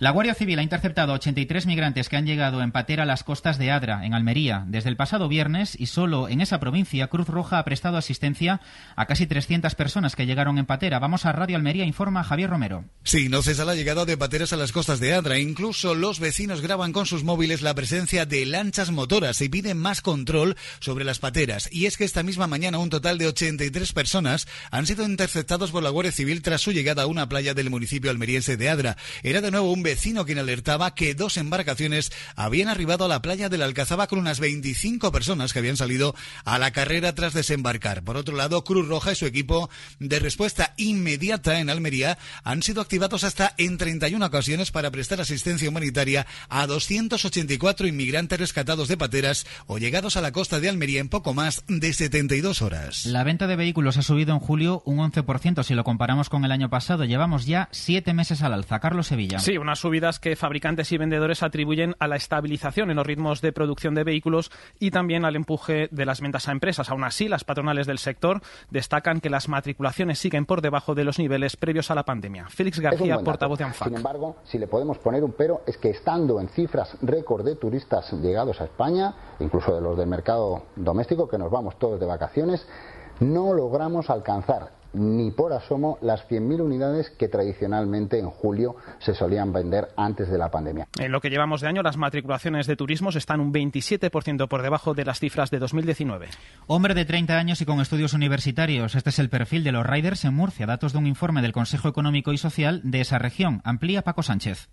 La Guardia Civil ha interceptado 83 migrantes que han llegado en patera a las costas de Adra, en Almería, desde el pasado viernes y solo en esa provincia Cruz Roja ha prestado asistencia a casi 300 personas que llegaron en patera. Vamos a Radio Almería, informa Javier Romero. Sí, no cesa la llegada de pateras a las costas de Adra. Incluso los vecinos graban con sus móviles la presencia de lanchas motoras y piden más control sobre las pateras. Y es que esta misma mañana un total de 83 personas han sido interceptados por la Guardia Civil tras su llegada a una playa del municipio almeriense de Adra. Era de nuevo un vecino quien alertaba que dos embarcaciones habían arribado a la playa de la Alcazaba con unas 25 personas que habían salido a la carrera tras desembarcar. Por otro lado, Cruz Roja y su equipo de respuesta inmediata en Almería han sido activados hasta en 31 ocasiones para prestar asistencia humanitaria a 284 inmigrantes rescatados de pateras o llegados a la costa de Almería en poco más de 72 horas. La venta de vehículos ha subido en julio un 11% si lo comparamos con el año pasado. Llevamos ya siete meses al alza. Carlos Sevilla. Sí, unas subidas que fabricantes y vendedores atribuyen a la estabilización en los ritmos de producción de vehículos y también al empuje de las ventas a empresas. Aún así, las patronales del sector destacan que las matriculaciones siguen por debajo de los niveles previos a la pandemia. Félix García, portavoz de ANFAC. Sin embargo, si le podemos poner un pero, es que estando en cifras récord de turistas llegados a España, incluso de los del mercado doméstico, que nos vamos todos de vacaciones, no logramos alcanzar ni por asomo las 100.000 unidades que tradicionalmente en julio se solían vender antes de la pandemia. En lo que llevamos de año, las matriculaciones de turismos están un 27% por debajo de las cifras de 2019. Hombre de 30 años y con estudios universitarios. Este es el perfil de los riders en Murcia. Datos de un informe del Consejo Económico y Social de esa región. Amplía Paco Sánchez.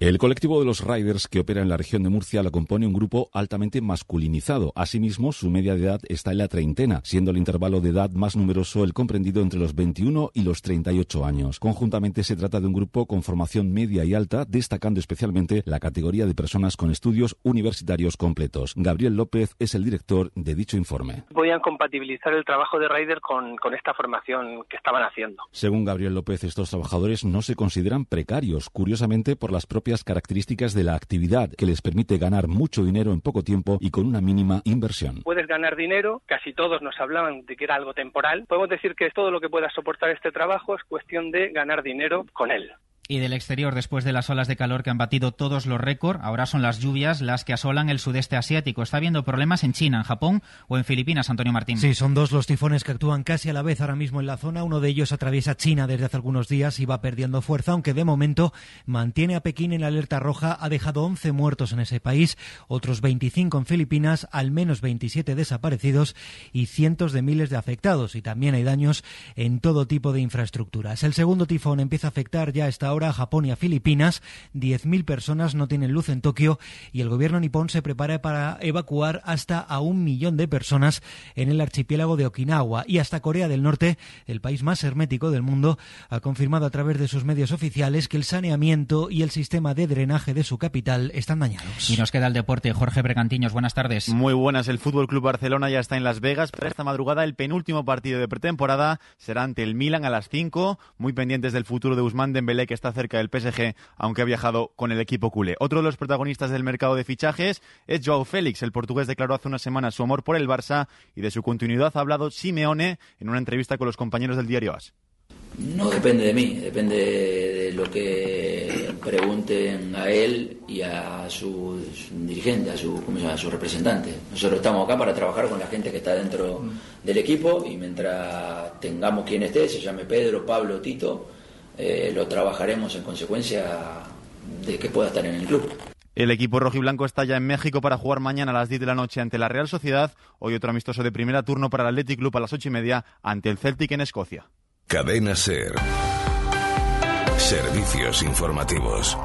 El colectivo de los riders que opera en la región de Murcia lo compone un grupo altamente masculinizado. Asimismo, su media de edad está en la treintena, siendo el intervalo de edad más numeroso el comprendido entre los 21 y los 38 años. Conjuntamente se trata de un grupo con formación media y alta, destacando especialmente la categoría de personas con estudios universitarios completos. Gabriel López es el director de dicho informe. podían compatibilizar el trabajo de rider con, con esta formación que estaban haciendo. Según Gabriel López, estos trabajadores no se consideran precarios, curiosamente por las propias características de la actividad que les permite ganar mucho dinero en poco tiempo y con una mínima inversión. Puedes ganar dinero, casi todos nos hablaban de que era algo temporal. Podemos decir que todo lo que pueda soportar este trabajo es cuestión de ganar dinero con él. Y del exterior, después de las olas de calor que han batido todos los récords, ahora son las lluvias las que asolan el sudeste asiático. Está habiendo problemas en China, en Japón o en Filipinas, Antonio Martín. Sí, son dos los tifones que actúan casi a la vez ahora mismo en la zona. Uno de ellos atraviesa China desde hace algunos días y va perdiendo fuerza, aunque de momento mantiene a Pekín en la alerta roja. Ha dejado 11 muertos en ese país, otros 25 en Filipinas, al menos 27 desaparecidos y cientos de miles de afectados. Y también hay daños en todo tipo de infraestructuras. El segundo tifón empieza a afectar ya a esta hora a Japón y a Filipinas. 10.000 personas no tienen luz en Tokio y el gobierno nipón se prepara para evacuar hasta a un millón de personas en el archipiélago de Okinawa y hasta Corea del Norte, el país más hermético del mundo, ha confirmado a través de sus medios oficiales que el saneamiento y el sistema de drenaje de su capital están dañados. Y nos queda el deporte. Jorge Bregantiños, buenas tardes. Muy buenas. El Fútbol Club Barcelona ya está en Las Vegas para esta madrugada. El penúltimo partido de pretemporada será ante el Milan a las 5, muy pendientes del futuro de Usman Dembélé que está cerca del PSG, aunque ha viajado con el equipo culé. Otro de los protagonistas del mercado de fichajes es Joao Félix. El portugués declaró hace una semana su amor por el Barça y de su continuidad ha hablado Simeone en una entrevista con los compañeros del diario AS. No depende de mí, depende de lo que pregunten a él y a su, dirigente, a su, ¿cómo a su representante. Nosotros estamos acá para trabajar con la gente que está dentro del equipo y mientras tengamos quien esté, se llame Pedro, Pablo, Tito, eh, lo trabajaremos en consecuencia de que pueda estar en el club. El equipo rojiblanco está ya en México para jugar mañana a las 10 de la noche ante la Real Sociedad. Hoy otro amistoso de primera turno para el Athletic Club a las 8 y media ante el Celtic en Escocia. Cadena Ser. Servicios informativos.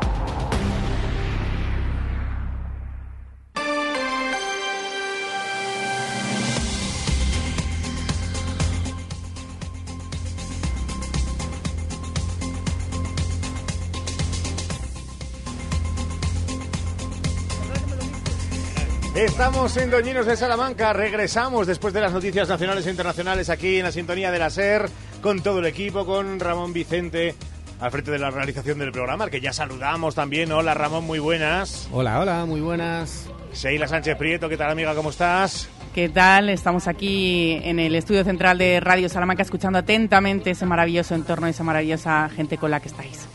Estamos en Doñinos de Salamanca, regresamos después de las noticias nacionales e internacionales aquí en la sintonía de la SER, con todo el equipo, con Ramón Vicente al frente de la realización del programa, al que ya saludamos también. Hola Ramón, muy buenas. Hola, hola, muy buenas. Sheila Sánchez Prieto, ¿qué tal amiga? ¿Cómo estás? ¿Qué tal? Estamos aquí en el estudio central de Radio Salamanca escuchando atentamente ese maravilloso entorno, esa maravillosa gente con la que estáis.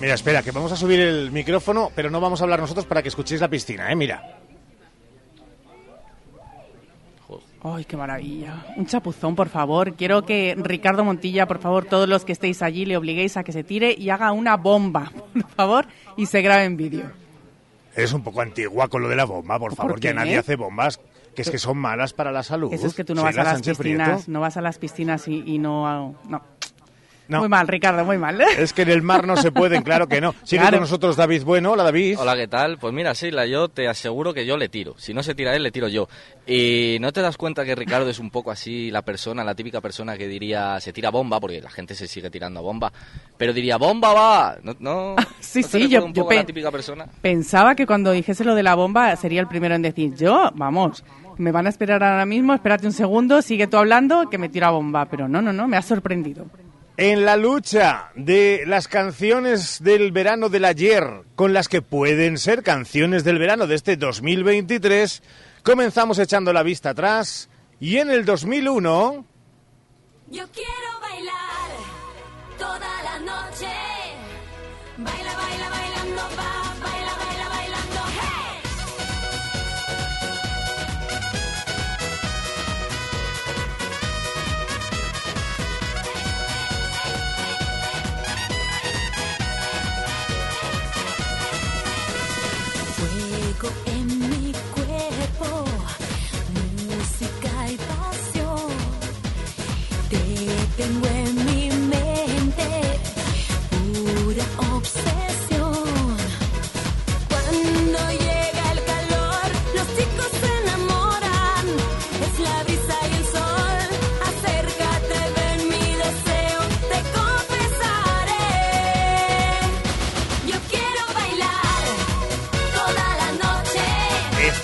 Mira, espera, que vamos a subir el micrófono, pero no vamos a hablar nosotros para que escuchéis la piscina, ¿eh? Mira. ¡Ay, qué maravilla! Un chapuzón, por favor. Quiero que Ricardo Montilla, por favor, todos los que estéis allí, le obliguéis a que se tire y haga una bomba, [LAUGHS] por favor, y se grabe en vídeo. Es un poco antigua con lo de la bomba, por favor, ¿Por que nadie hace bombas, que es que son malas para la salud. Eso es que tú no vas a las piscinas, no vas a las piscinas y, y no, no. No. Muy mal, Ricardo, muy mal. Es que en el mar no se pueden, claro que no. [LAUGHS] Sigue Claro. con nosotros David Bueno. Hola, David. Hola, ¿qué tal? Pues mira, Sheila, yo te aseguro que yo le tiro. Si no se tira él, le tiro yo. Y no te das cuenta que Ricardo es un poco así la persona, la típica persona que diría se tira bomba, porque la gente se sigue tirando a bomba, pero diría bomba va. No, no, [LAUGHS] Sí, ¿no sí, yo, un yo poco a la pe- típica persona. pensaba que cuando dijese lo de la bomba sería el primero en decir, yo, vamos, me van a esperar ahora mismo, espérate un segundo, sigue tú hablando, que me tira bomba. Pero no, no, no, me ha sorprendido. En la lucha de las canciones del verano del ayer con las que pueden ser canciones del verano de este 2023, comenzamos echando la vista atrás y en el 2001 Yo quiero bailar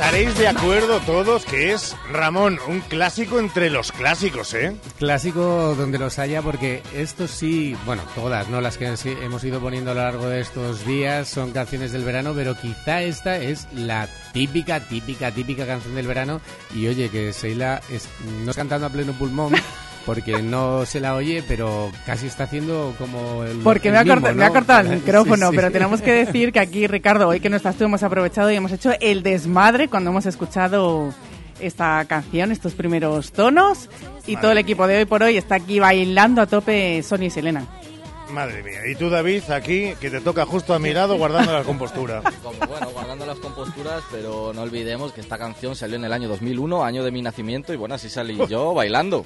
estaréis de acuerdo todos que es Ramón, un clásico entre los clásicos, ¿eh? Clásico donde los haya, porque estos sí, bueno, todas, ¿no? Las que hemos ido poniendo a lo largo de estos días son canciones del verano, pero quizá esta es la típica, típica, típica canción del verano. Y oye, que Seila es, no es cantando a pleno pulmón, [LAUGHS] porque no se la oye, pero casi está haciendo como el. Porque el me ha, corta- me ha cortado el [LAUGHS] micrófono, sí. pero tenemos que decir que aquí, Ricardo, hoy que no estás tú, hemos aprovechado y hemos hecho el desmadre cuando hemos escuchado esta canción, estos primeros tonos, y todo el equipo de hoy por hoy está aquí bailando a tope Sonia y Selena. Madre mía. Y tú, David, aquí, que te toca justo a mi lado, guardando la compostura. [LAUGHS] Como, bueno, guardando las composturas, pero no olvidemos que esta canción salió en el año 2001, año de mi nacimiento, y bueno, así salí [LAUGHS] yo bailando.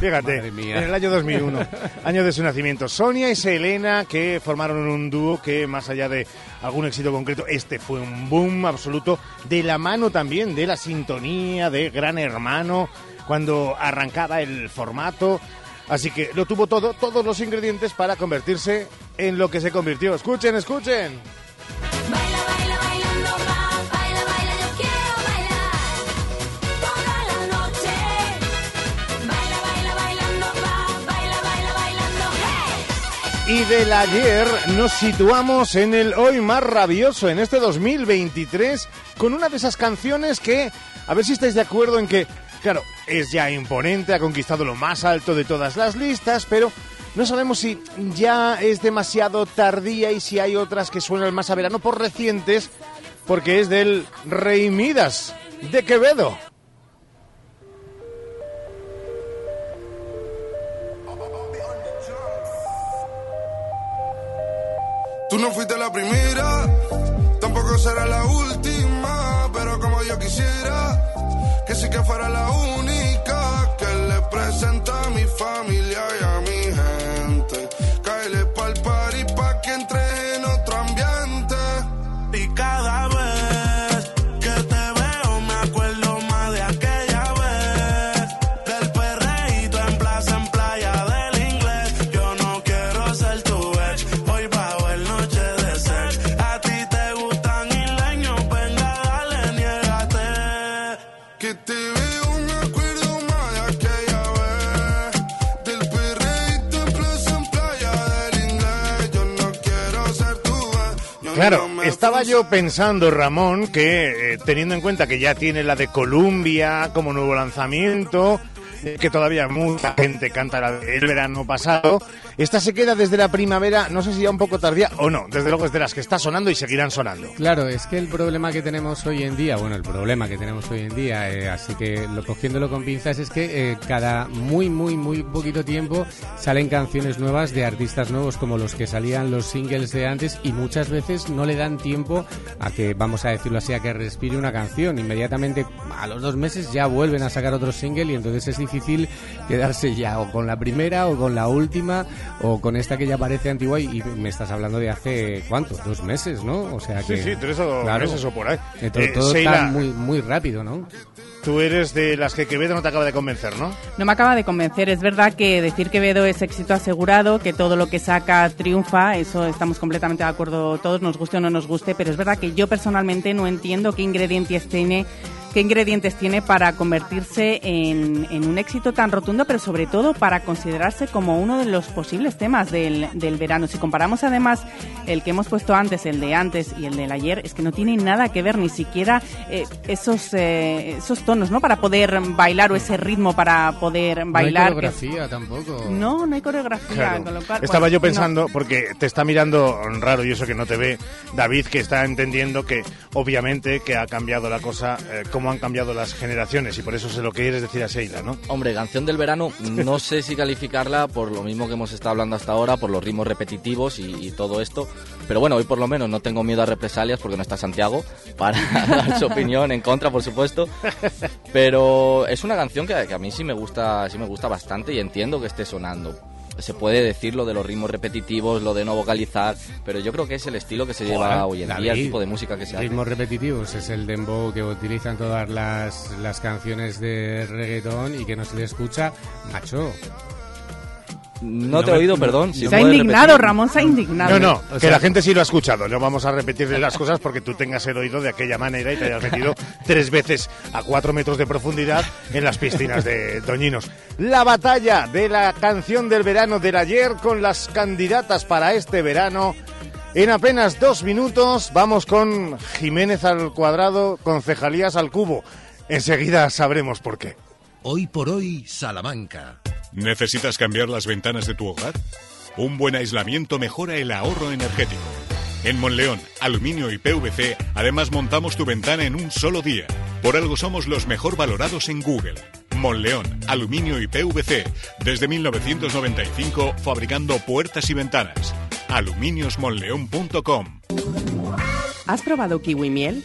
Fíjate, en el año 2001, [LAUGHS] año de su nacimiento. Sonia y Selena, que formaron un dúo que, más allá de algún éxito concreto, este fue un boom absoluto, de la mano también de la sintonía de Gran Hermano, cuando arrancaba el formato. Así que lo tuvo todo, todos los ingredientes para convertirse en lo que se convirtió. Escuchen, escuchen. Toda la noche. Baila, baila, bailando, va, baila, baila, bailando, hey. Y del ayer nos situamos en el hoy más rabioso, en este 2023, con una de esas canciones que, a ver si estáis de acuerdo en que, claro, es ya imponente, ha conquistado lo más alto de todas las listas, pero no sabemos si ya es demasiado tardía y si hay otras que suenan más a verano por recientes, porque es del Rey Midas de Quevedo. Tú no fuiste la primera, tampoco será la última, pero como yo quisiera, que sí que fuera la única que le presenta a mi familia Claro, estaba yo pensando, Ramón, que eh, teniendo en cuenta que ya tiene la de Columbia como nuevo lanzamiento, que todavía mucha gente canta la verano pasado, esta se queda desde la primavera, no sé si ya un poco tardía o no, desde luego es de las que está sonando y seguirán sonando. Claro, es que el problema que tenemos hoy en día, bueno, el problema que tenemos hoy en día, eh, así que lo cogiéndolo con pinzas, es que eh, cada muy, muy, muy poquito tiempo salen canciones nuevas de artistas nuevos como los que salían los singles de antes y muchas veces no le dan tiempo a que, vamos a decirlo así, a que respire una canción. Inmediatamente, a los dos meses ya vuelven a sacar otro single y entonces es difícil quedarse ya o con la primera o con la última o con esta que ya parece antigua y, y me estás hablando de hace, ¿cuánto? Dos meses, ¿no? O sea Sí, que... sí, tres o meses o por ahí. Que todo, Eh, todo Sheila, está muy, muy rápido, ¿no? Tú eres de las que Quevedo no te acaba de convencer, ¿no? No me acaba de convencer. Es verdad que decir que Quevedo es éxito asegurado, que todo lo que saca triunfa, eso estamos completamente de acuerdo todos, nos guste o no nos guste, pero es verdad que yo personalmente no entiendo qué ingredientes tiene qué ingredientes tiene para convertirse en, en un éxito tan rotundo, pero sobre todo para considerarse como uno de los posibles temas del, del verano. Si comparamos además el que hemos puesto antes, el de antes y el del ayer, es que no tiene nada que ver, ni siquiera eh, esos, eh, esos tonos, ¿no? Para poder bailar o ese ritmo para poder bailar. No hay es- coreografía tampoco. no, no hay coreografía. Claro. con lo cual, Estaba pues, yo no. pensando, porque te está mirando raro y eso que no te ve, David, que está entendiendo que obviamente que ha cambiado la cosa, eh, cómo han cambiado las generaciones y por eso se lo quieres decir a Sheila, ¿no? Hombre, canción del verano, no sé si calificarla por lo mismo que hemos estado hablando hasta ahora, por los ritmos repetitivos y, y todo esto. Pero bueno, hoy por lo menos no tengo miedo a represalias porque no está Santiago para [LAUGHS] dar su opinión en contra, por supuesto. Pero es una canción que, que a mí sí me gusta, sí me gusta bastante y entiendo que esté sonando. Se puede decir lo de los ritmos repetitivos, lo de no vocalizar, pero yo creo que es el estilo que se lleva Joder, hoy en día, el tipo de música que se hace. Ritmos repetitivos es el dembow que utilizan todas las, las canciones de reggaetón y que no se le escucha, macho. No te he oído, perdón. si Se ha indignado, repetir. Ramón se ha indignado. No, no, O que la gente sí lo ha escuchado. No vamos a repetirle las cosas porque tú tengas el oído de aquella manera y te hayas metido [LAUGHS] tres veces a cuatro metros de profundidad en las piscinas de Doñinos. La batalla de la canción del verano del ayer con las candidatas para este verano. En apenas dos minutos vamos con Jiménez al cuadrado, concejalías al cubo. Enseguida sabremos por qué. Hoy por hoy, Salamanca. ¿Necesitas cambiar las ventanas de tu hogar? Un buen aislamiento mejora el ahorro energético. En Monleón, Aluminio y PVC, además montamos tu ventana en un solo día. Por algo somos los mejor valorados en Google. Monleón, Aluminio y PVC, desde 1995 fabricando puertas y ventanas. aluminiosmonleón.com ¿Has probado kiwi miel?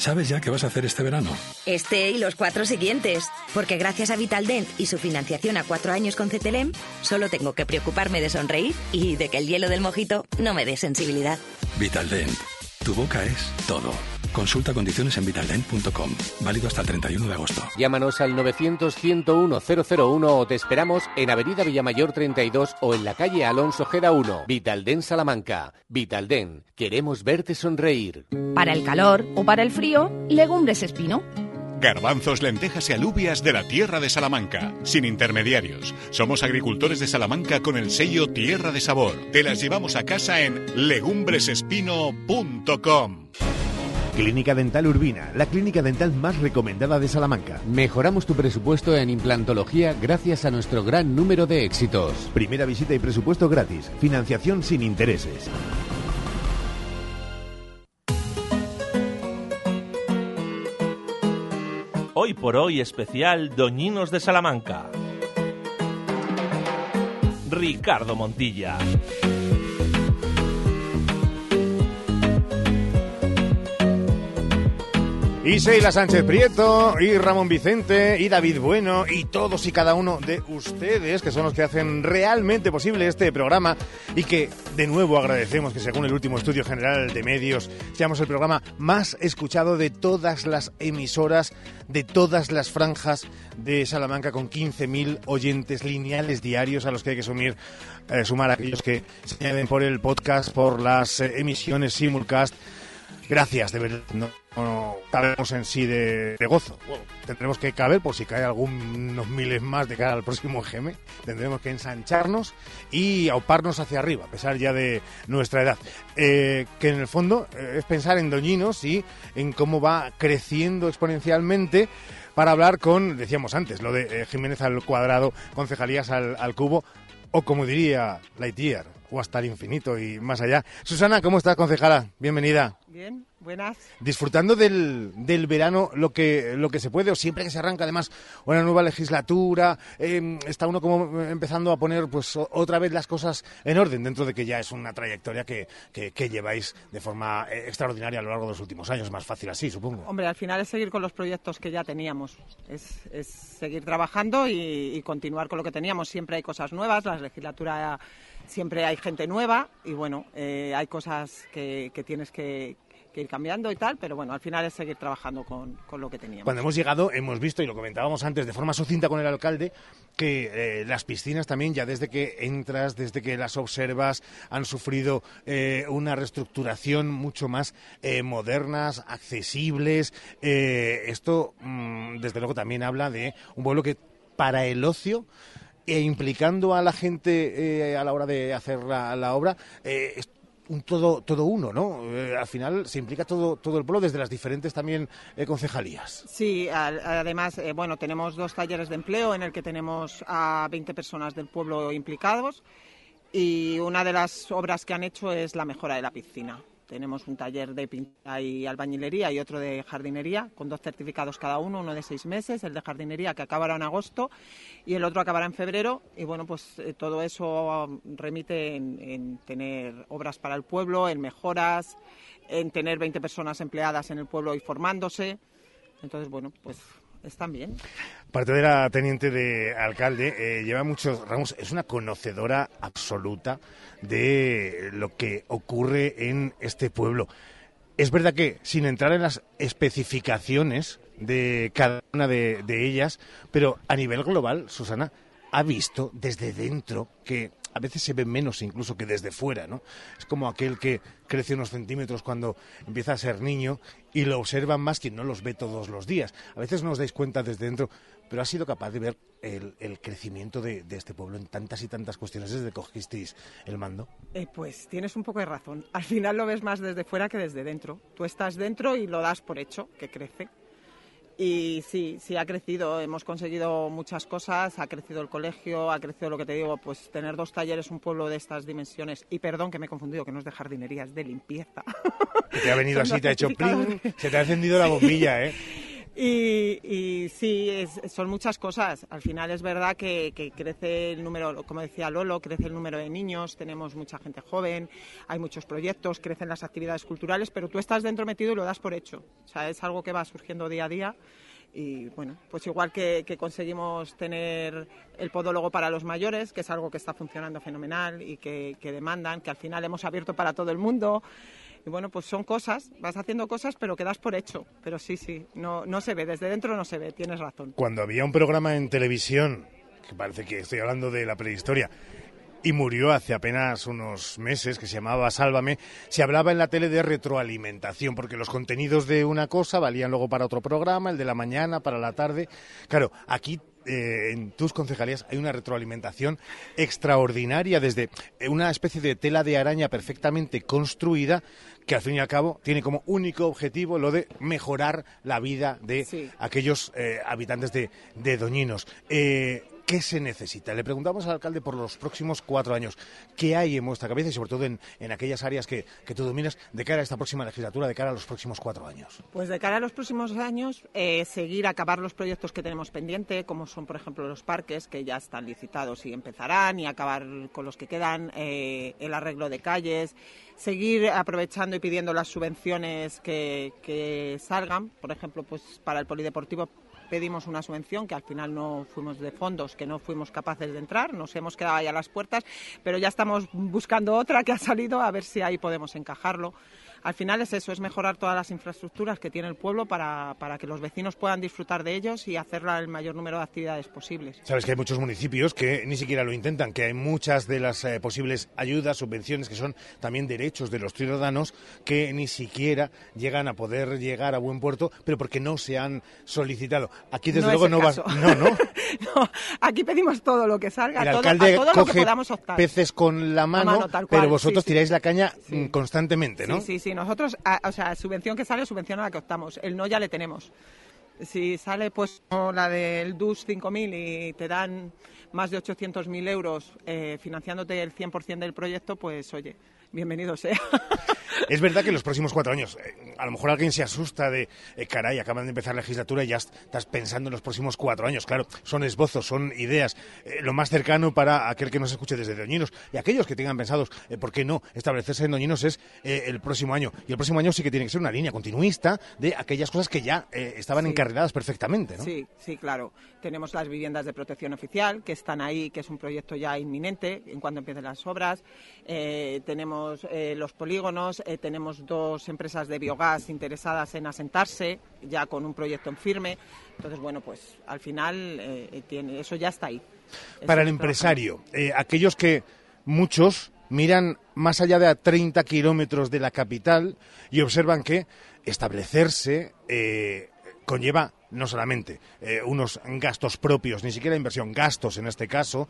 ¿Sabes ya qué vas a hacer este verano? Este y los cuatro siguientes. Porque gracias a Vitaldent y su financiación a cuatro años con CTLM, solo tengo que preocuparme de sonreír y de que el hielo del mojito no me dé sensibilidad. Vitaldent. Tu boca es todo. Consulta condiciones en vitaldent.com. Válido hasta el 31 de agosto. Llámanos al 900-101-001 o te esperamos en Avenida Villamayor 32 o en la calle Alonso Geda 1. Vitalden Salamanca. Vitalden. Queremos verte sonreír. Para el calor o para el frío, legumbres espino. Garbanzos, lentejas y alubias de la tierra de Salamanca, sin intermediarios. Somos agricultores de Salamanca con el sello Tierra de Sabor. Te las llevamos a casa en legumbresespino.com. Clínica Dental Urbina, la clínica dental más recomendada de Salamanca. Mejoramos tu presupuesto en implantología gracias a nuestro gran número de éxitos. Primera visita y presupuesto gratis. Financiación sin intereses. Hoy por hoy especial Doñinos de Salamanca. Ricardo Montilla. Y Sheila Sánchez Prieto, y Ramón Vicente, y David Bueno, y todos y cada uno de ustedes, que son los que hacen realmente posible este programa, y que de nuevo agradecemos que según el último estudio general de medios, seamos el programa más escuchado de todas las emisoras, de todas las franjas de Salamanca, con 15.000 oyentes lineales diarios a los que hay que sumir, eh, sumar a aquellos que se añaden por el podcast, por las eh, emisiones simulcast. Gracias, de verdad. No cabemos en sí de, de gozo. Bueno, tendremos que caber, por si cae algunos miles más de cara al próximo GM, tendremos que ensancharnos y auparnos hacia arriba, a pesar ya de nuestra edad. Eh, que en el fondo eh, es pensar en Doñinos y en cómo va creciendo exponencialmente para hablar con, decíamos antes, lo de eh, Jiménez al cuadrado, concejalías al, al cubo, o como diría Lightyear, o hasta el infinito y más allá. Susana, ¿cómo estás, concejala? Bienvenida. Bien, buenas. Disfrutando del, del verano lo que, lo que se puede, o siempre que se arranca además una nueva legislatura, eh, está uno como empezando a poner pues otra vez las cosas en orden, dentro de que ya es una trayectoria que, que, que lleváis de forma eh, extraordinaria a lo largo de los últimos años. Más fácil así, supongo. Hombre, al final es seguir con los proyectos que ya teníamos. Es, es seguir trabajando y, y continuar con lo que teníamos. Siempre hay cosas nuevas, la legislatura siempre hay gente nueva y bueno, eh, hay cosas que, que tienes que, que ir cambiando y tal, pero bueno, al final es seguir trabajando con, con lo que teníamos. Cuando hemos llegado hemos visto, y lo comentábamos antes de forma sucinta con el alcalde, que eh, las piscinas también, ya desde que entras, desde que las observas, han sufrido eh, una reestructuración mucho más eh, modernas, accesibles. Eh, esto, mm, desde luego, también habla de un pueblo que para el ocio e implicando a la gente a la hora de hacer la, obra, eh, es un todo, todo uno, ¿no? Eh, al final se implica todo, todo el pueblo desde las diferentes también eh, concejalías. Sí, además, eh, bueno, tenemos dos talleres de empleo en el que tenemos a 20 personas del pueblo implicados y una de las obras que han hecho es la mejora de la piscina. Tenemos un taller de pintura y albañilería y otro de jardinería, con dos certificados cada uno, uno de seis meses, el de jardinería que acabará en agosto y el otro acabará en febrero. Y bueno, pues eh, todo eso um, remite en, en tener obras para el pueblo, en mejoras, en tener 20 personas empleadas en el pueblo y formándose. Entonces, bueno, pues están bien. Parte de la teniente de alcalde eh, lleva muchos ramos, es una conocedora absoluta de lo que ocurre en este pueblo. Es verdad que, sin entrar en las especificaciones de cada una de, de ellas, pero a nivel global, Susana, ha visto desde dentro que a veces se ve menos incluso que desde fuera, ¿no? Es como aquel que crece unos centímetros cuando empieza a ser niño y lo observan más quien no los ve todos los días. A veces no os dais cuenta desde dentro, pero has sido capaz de ver el, crecimiento de, de este pueblo en tantas y tantas cuestiones desde que cogisteis el mando. Eh, pues tienes un poco de razón. Al final lo ves más desde fuera que desde dentro. Tú estás dentro y lo das por hecho, que crece. Y sí, sí ha crecido, hemos conseguido muchas cosas, ha crecido el colegio, ha crecido lo que te digo, pues tener dos talleres, un pueblo de estas dimensiones, y perdón que me he confundido, que no es de jardinería, es de limpieza. Que te ha venido [LAUGHS] así, te ha hecho pling, se te ha encendido la [LAUGHS] bombilla, ¿eh? Y, y sí, es- son muchas cosas. Al final es verdad que, crece el número, como decía Lolo, crece el número de niños, tenemos mucha gente joven, hay muchos proyectos, crecen las actividades culturales, pero tú estás dentro metido y lo das por hecho. O sea, es algo que va surgiendo día a día. Y bueno, pues igual que, conseguimos tener el podólogo para los mayores, que es algo que está funcionando fenomenal y que demandan, que al final hemos abierto para todo el mundo. Y bueno, pues son cosas, vas haciendo cosas, pero que das por hecho. Pero sí, sí, no, no se ve, desde dentro no se ve, tienes razón. Cuando había un programa en televisión, que parece que estoy hablando de la prehistoria, y murió hace apenas unos meses, que se llamaba Sálvame, se hablaba en la tele de retroalimentación, porque los contenidos de una cosa valían luego para otro programa, el de la mañana, para la tarde. Claro, aquí eh, en tus concejalías hay una retroalimentación extraordinaria desde eh, una especie de tela de araña perfectamente construida que al fin y al cabo tiene como único objetivo lo de mejorar la vida de aquellos eh, habitantes de, de Doñinos. Eh, ¿Qué se necesita? Le preguntamos al alcalde por los próximos cuatro años. ¿Qué hay en vuestra cabeza y sobre todo en, en aquellas áreas que, que tú dominas de cara a esta próxima legislatura, de cara a los próximos cuatro años? Pues de cara a los próximos años, eh, seguir acabar los proyectos que tenemos pendiente, como son, por ejemplo, los parques, que ya están licitados y empezarán, y acabar con los que quedan, eh, el arreglo de calles, seguir aprovechando y pidiendo las subvenciones que, que salgan, por ejemplo, pues para el polideportivo pedimos una subvención que al final no fuimos de fondos, que no fuimos capaces de entrar, nos hemos quedado ahí a las puertas, pero ya estamos buscando otra que ha salido a ver si ahí podemos encajarlo. Al final es eso, es mejorar todas las infraestructuras que tiene el pueblo para, para que los vecinos puedan disfrutar de ellos y hacerla el mayor número de actividades posibles. Sabes que hay muchos municipios que ni siquiera lo intentan, que hay muchas de las eh, posibles ayudas, subvenciones, que son también derechos de los ciudadanos, que ni siquiera llegan a poder llegar a buen puerto, pero porque no se han solicitado. Aquí, desde No es luego, no vas. caso. [LAUGHS] No, [LAUGHS] no. Aquí pedimos todo lo que salga, El todo, alcalde a todo lo que coge podamos optar. peces con la mano, mano, tal cual, pero vosotros sí, sí. tiráis la caña mm, constantemente, ¿no? Sí, sí, sí. Nosotros, a- o sea, subvención que sale, subvención a la que optamos. El no ya le tenemos. Si sale, pues, la del DUS 5.000 y te dan más de 800.000 euros eh, financiándote el 100% del proyecto, pues, oye, bienvenido sea. [LAUGHS] Es verdad que en los próximos cuatro años, eh, a lo mejor alguien se asusta de, eh, caray, acaban de empezar la legislatura y ya est- estás pensando en los próximos cuatro años. Claro, son esbozos, son ideas. Eh, lo más cercano para aquel que nos escuche desde Doñinos y aquellos que tengan pensados, eh, ¿por qué no?, establecerse en Doñinos es el próximo año. Y el próximo año sí que tiene que ser una línea continuista de aquellas cosas que ya estaban Sí. encarriladas perfectamente, ¿no? Sí, sí, claro. Tenemos las viviendas de protección oficial que están ahí, que es un proyecto ya inminente en cuanto empiecen las obras. Eh, tenemos eh, los polígonos, eh, tenemos dos empresas de biogás interesadas en asentarse, ya con un proyecto en firme. Entonces, bueno, pues al final eh, tiene, eso ya está ahí. Eso Para el empresario, aquellos que muchos miran más allá de a 30 kilómetros de la capital y observan que establecerse conlleva no solamente unos gastos propios, ni siquiera inversión, gastos en este caso,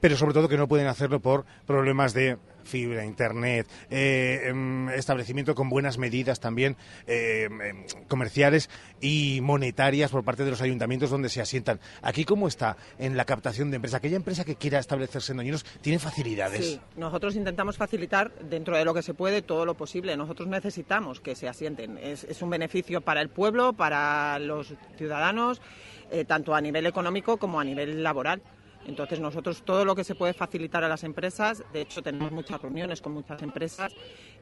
pero sobre todo que no pueden hacerlo por problemas de fibra, internet, eh, em, establecimiento con buenas medidas también eh, comerciales y monetarias por parte de los ayuntamientos donde se asientan. Aquí, ¿cómo está en la captación de empresa? Aquella empresa que quiera establecerse en Doñinos tiene facilidades. Sí, nosotros intentamos facilitar dentro de lo que se puede todo lo posible. Nosotros necesitamos que se asienten. Es, es un beneficio para el pueblo, para los ciudadanos, eh, tanto a nivel económico como a nivel laboral. Entonces nosotros todo lo que se puede facilitar a las empresas, de hecho tenemos muchas reuniones con muchas empresas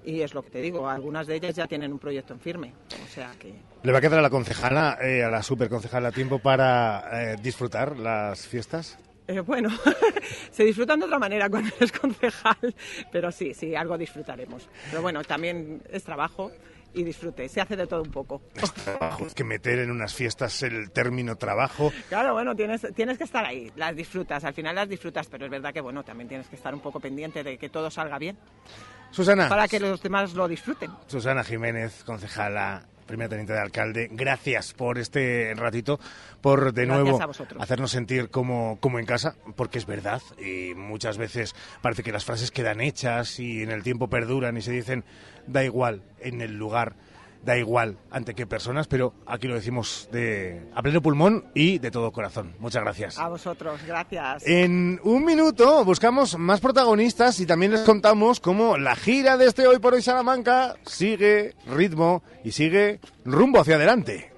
y es lo que te digo, algunas de ellas ya tienen un proyecto en firme. O sea que ¿Le va a quedar a la concejala, eh, a la superconcejala, tiempo para eh, disfrutar las fiestas? Eh, bueno, [LAUGHS] se disfrutan de otra manera cuando eres concejal, pero sí, sí, algo disfrutaremos. Pero bueno, también es trabajo y disfrute. Se hace de todo un poco. [LAUGHS] Trabajo. Es que meter en unas fiestas el término trabajo. Claro, bueno, tienes, tienes que estar ahí, las disfrutas, al final las disfrutas, pero es verdad que bueno, también tienes que estar un poco pendiente de que todo salga bien. Susana. Para que los demás lo disfruten. Susana Jiménez, concejala, primera teniente de alcalde, gracias por este ratito, por de nuevo hacernos sentir como, como en casa, porque es verdad, y muchas veces parece que las frases quedan hechas y en el tiempo perduran y se dicen, da igual en el lugar, da igual ante qué personas, pero aquí lo decimos de a pleno pulmón y de todo corazón. Muchas gracias. A vosotros, gracias. En un minuto buscamos más protagonistas y también les contamos cómo la gira de este Hoy por Hoy Salamanca sigue ritmo y sigue rumbo hacia adelante.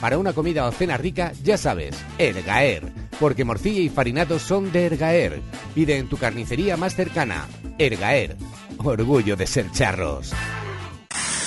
Para una comida o cena rica, ya sabes, Ergaer. Porque morcilla y farinados son de Ergaer. Pide en tu carnicería más cercana. Ergaer. Orgullo de ser charros.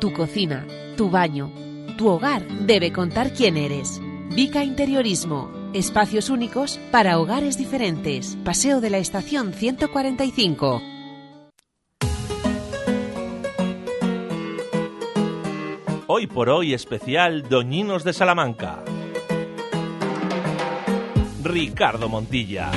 tu cocina, tu baño, tu hogar debe contar quién eres. Vica Interiorismo. Espacios únicos para hogares diferentes. Paseo de la Estación 145. Hoy por hoy especial Doñinos de Salamanca. Ricardo Montilla.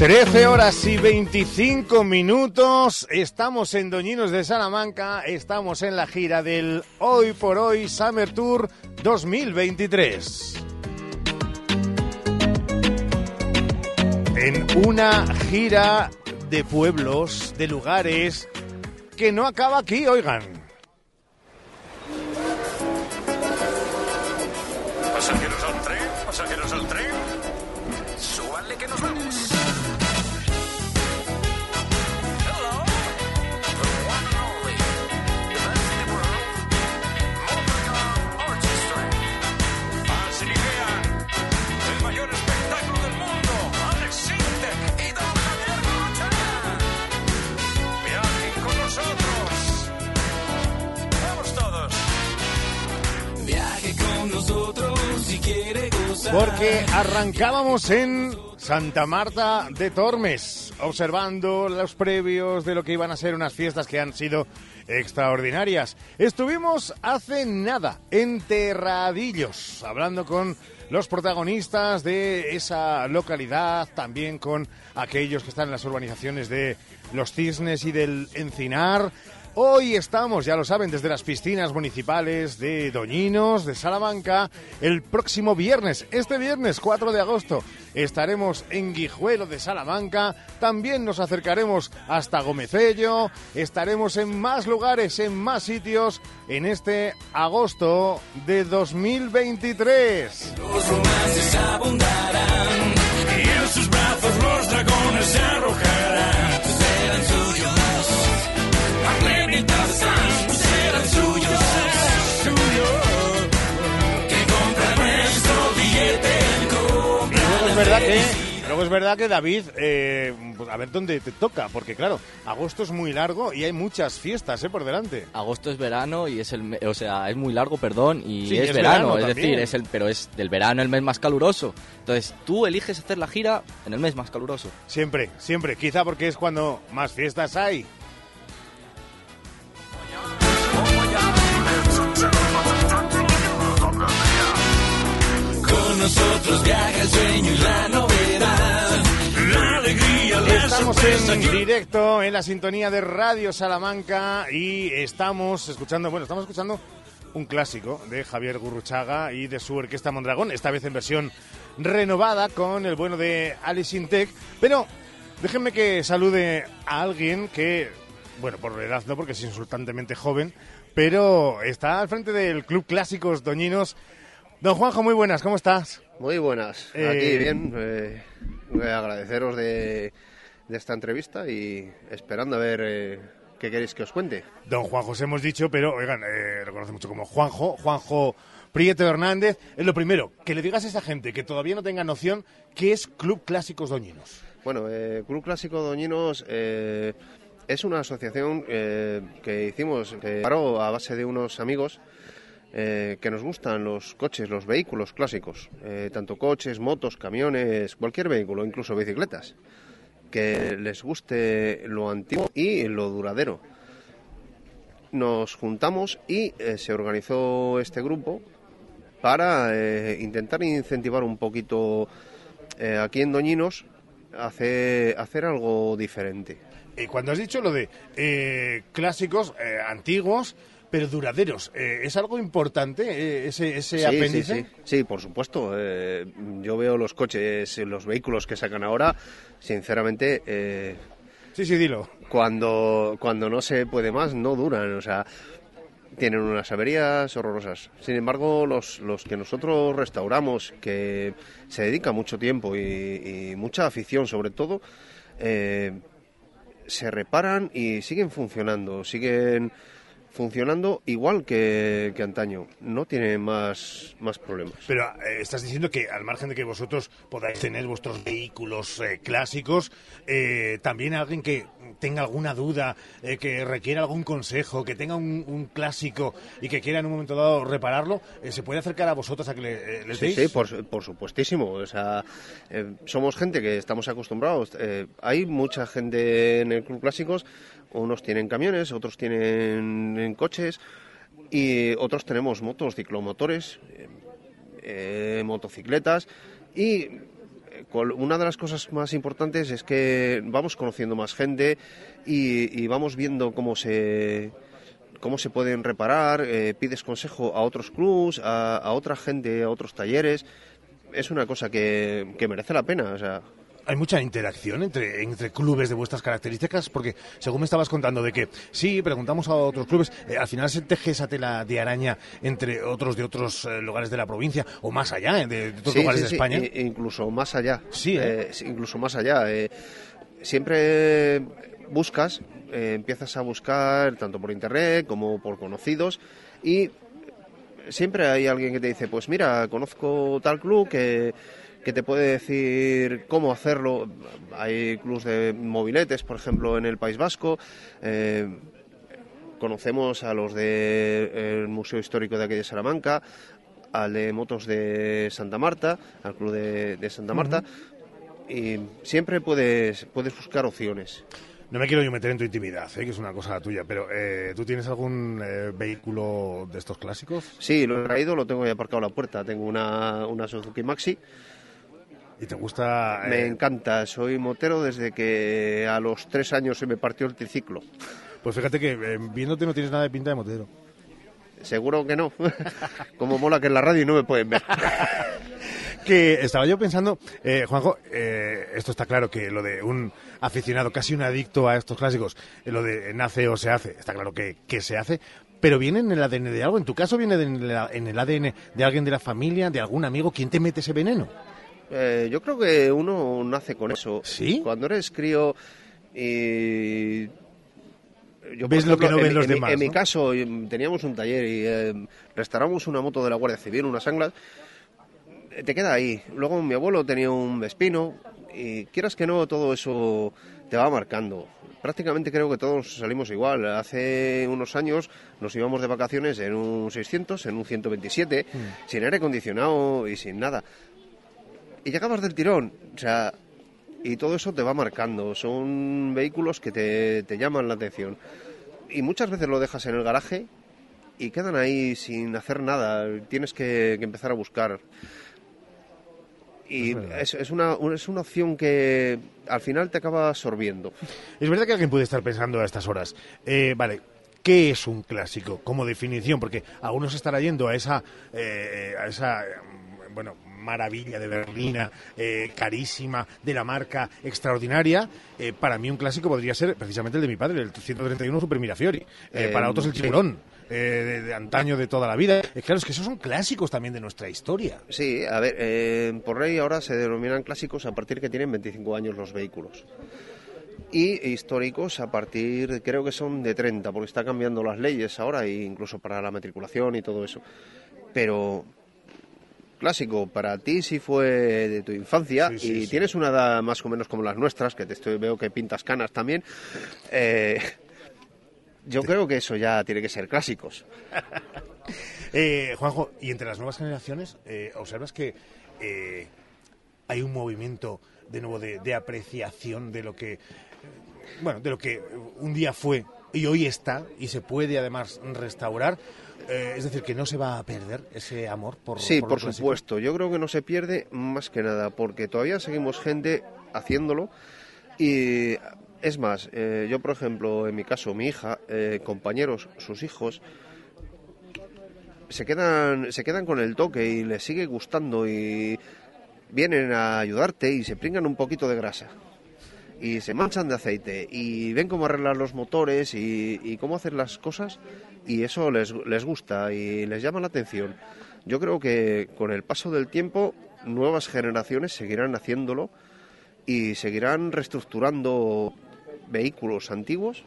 Trece horas y 25 minutos. Estamos en Doñinos de Salamanca. Estamos en la gira del Hoy por Hoy Summer Tour 2023. En una gira de pueblos, de lugares, que no acaba aquí, oigan. Arrancábamos en Santa Marta de Tormes, observando los previos de lo que iban a ser unas fiestas que han sido extraordinarias. Estuvimos hace nada en Terradillos, hablando con los protagonistas de esa localidad, también con aquellos que están en las urbanizaciones de Los Cisnes y del Encinar. Hoy estamos, ya lo saben, desde las piscinas municipales de Doñinos, de Salamanca. El próximo viernes, este viernes 4 de agosto, estaremos en Guijuelo de Salamanca. También nos acercaremos hasta Gomecello. Estaremos en más lugares, en más sitios, en este agosto de 2023. Los romances abundarán y en sus brazos los dragones se arrojarán. Verdad que, luego es verdad que David, eh, pues a ver dónde te toca, porque claro, agosto es muy largo y hay muchas fiestas eh, por delante. Agosto es verano y es el, o sea, es muy largo, perdón, y Sí, es, es verano, verano es también. decir, es el, pero es del verano el mes más caluroso. Entonces, tú eliges hacer la gira en el mes más caluroso. Siempre, siempre, quizá porque es cuando más fiestas hay. Nosotros viaja el sueño y la novedad. La alegría, la Estamos en directo en la sintonía de Radio Salamanca y estamos escuchando, bueno, estamos escuchando un clásico de Javier Gurruchaga y de su orquesta Mondragón, esta vez en versión renovada con el bueno de Alice Intec. Pero déjenme que salude a alguien que, bueno, por edad no, porque es insultantemente joven, pero está al frente del Club Clásicos Doñinos. Don Juanjo, muy buenas, ¿cómo estás? Muy buenas, Eh, aquí bien. eh, voy a agradeceros de, de esta entrevista y esperando a ver eh, qué queréis que os cuente. Don Juan José hemos dicho, pero oigan, eh, lo conoce mucho como Juanjo, Juanjo Prieto Hernández. Es lo primero, que le digas a esa gente que todavía no tenga noción qué es Club Clásicos Doñinos. Bueno, eh, Club Clásico Doñinos es una asociación que hicimos, que paró a base de unos amigos eh, que nos gustan los coches, los vehículos clásicos, eh, tanto coches, motos, camiones, cualquier vehículo, incluso bicicletas, que les guste lo antiguo y lo duradero. Nos juntamos y eh, se organizó este grupo para intentar incentivar un poquito aquí en Doñinos hacer, hacer algo diferente. Y cuando has dicho lo de clásicos antiguos, pero duraderos, eh, ¿es algo importante eh, ese, ese Sí, apéndice? Sí, sí. Sí, por supuesto. eh, yo veo los coches, los vehículos que sacan ahora, sinceramente... eh, sí, sí, dilo. Cuando, cuando no se puede más, no duran. O sea, tienen unas averías horrorosas. Sin embargo, los, los que nosotros restauramos, que se dedica mucho tiempo y, y mucha afición sobre todo, eh, se reparan y siguen funcionando, siguen funcionando igual que, que antaño. No tienen más, más problemas. Pero eh, estás diciendo que al margen de que vosotros podáis tener vuestros vehículos eh, clásicos, eh, también alguien que tenga alguna duda, eh, que requiera algún consejo, que tenga un, un clásico y que quiera en un momento dado repararlo, eh, ¿se puede acercar a vosotros a que le, les Sí, deis? sí, por, por supuestísimo. O sea, somos gente que estamos acostumbrados. Hay mucha gente en el Club Clásicos. Unos tienen camiones, otros tienen en coches y otros tenemos motos, ciclomotores, eh, motocicletas y eh, una de las cosas más importantes es que vamos conociendo más gente y, vamos viendo cómo se cómo se pueden reparar, eh, pides consejo a otros clubs, a, otra gente, a otros talleres. Es una cosa que, que merece la pena. Hay mucha interacción entre, entre clubes de vuestras características, porque según me estabas contando de que sí, preguntamos a otros clubes, eh, al final se teje esa tela de araña entre otros de otros eh, lugares de la provincia o más allá, eh, de, de otros Sí, lugares sí, de España. incluso más allá. Sí, incluso más allá. siempre buscas, empiezas a buscar tanto por internet como por conocidos y siempre hay alguien que te dice, pues mira, conozco tal club que, que te puede decir cómo hacerlo. Hay clubs de mobiletes, por ejemplo, en el País Vasco. eh, conocemos a los del Museo Histórico de aquí de Salamanca, al de motos de Santa Marta, al club de, de Santa Marta. Y siempre puedes, puedes buscar opciones. No me quiero yo meter en tu intimidad, eh, que es una cosa tuya, pero eh, ¿tú tienes algún eh, vehículo de estos clásicos? Sí, lo he traído, lo tengo ya aparcado a la puerta. Tengo una, una Suzuki Maxi. ¿Y te gusta...? Me eh, encanta, soy motero desde que a los tres años se me partió el triciclo. Pues fíjate que eh, viéndote no tienes nada de pinta de motero. Seguro que no. [LAUGHS] Como mola que en la radio no me pueden ver. [LAUGHS] que estaba yo pensando, eh, Juanjo, eh, esto está claro que lo de un aficionado, casi un adicto a estos clásicos, eh, lo de nace o se hace, está claro que, que se hace, pero viene en el ADN de algo. En tu caso viene de- en, la- en el ADN de alguien de la familia, de algún amigo. ¿Quién te mete ese veneno? Eh, yo creo que uno nace con eso. ¿Sí? Cuando eres crío y... Yo, Ves lo que no en ven los en demás, En mi caso, em, teníamos un taller y eh, restauramos una moto de la Guardia Civil, unas anglas. eh, Te queda ahí. Luego mi abuelo tenía un Vespino y quieras que no, todo eso te va marcando. Prácticamente creo que todos salimos igual. Hace unos años nos íbamos de vacaciones en un 600, en un 127, sin aire acondicionado y sin nada y llegabas del tirón. O sea, y todo eso te va marcando. Son vehículos que te, te llaman la atención. Y muchas veces lo dejas en el garaje y quedan ahí sin hacer nada. Tienes que, que empezar a buscar. Y es, es una, es una opción que al final te acaba absorbiendo. Es verdad que alguien puede estar pensando a estas horas, eh, vale, ¿qué es un clásico como definición? Porque algunos estará yendo a esa, eh, a esa mm, bueno, maravilla de berlina, eh, carísima, de la marca extraordinaria. Eh, para mí un clásico podría ser precisamente el de mi padre, el 131 Super Mirafiori. Eh, para otros el tiburón. eh, de, de antaño de toda la vida. Claro, es que esos son clásicos también de nuestra historia. Sí, a ver, por ley ahora se denominan clásicos a partir que tienen 25 años los vehículos. Y históricos a partir, creo que son de 30, porque está cambiando las leyes ahora, e incluso para la matriculación y todo eso. Pero clásico, para ti sí fue de tu infancia sí, y sí. tienes una edad más o menos como las nuestras, que te estoy, veo que pintas canas también. eh, yo creo que eso ya tiene que ser clásicos. [LAUGHS] Eh, Juanjo, y entre las nuevas generaciones, eh, ¿observas que hay un movimiento de nuevo de, de apreciación de lo que, bueno, de lo que un día fue y hoy está y se puede además restaurar? Eh, es decir, que no se va a perder ese amor por Sí, por, supuesto. Yo creo que no se pierde más que nada porque todavía seguimos gente haciéndolo. Y es más, eh, yo por ejemplo, en mi caso, mi hija, eh, compañeros, sus hijos, se quedan, se quedan con el toque y les sigue gustando y vienen a ayudarte y se pringan un poquito de grasa. Y se manchan de aceite y ven cómo arreglar los motores y, y cómo hacer las cosas y eso les, les gusta y les llama la atención. Yo creo que con el paso del tiempo nuevas generaciones seguirán haciéndolo y seguirán reestructurando vehículos antiguos,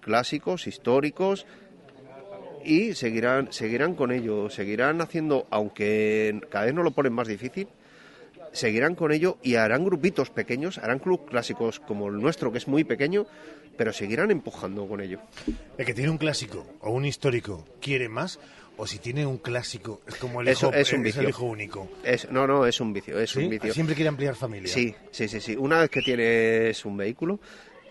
clásicos, históricos y seguirán seguirán con ello, seguirán haciendo aunque cada vez no lo ponen más difícil, seguirán con ello y harán grupitos pequeños, harán club clásicos como el nuestro, que es muy pequeño, pero seguirán empujando con ello. El que tiene un clásico o un histórico quiere más, o si tiene un clásico es como el Eso hijo, es un el vicio. hijo único. Es, no, no, es un vicio, es ¿Sí? un vicio. Siempre quiere ampliar familia. Sí, sí, sí, sí. Una vez que tienes un vehículo,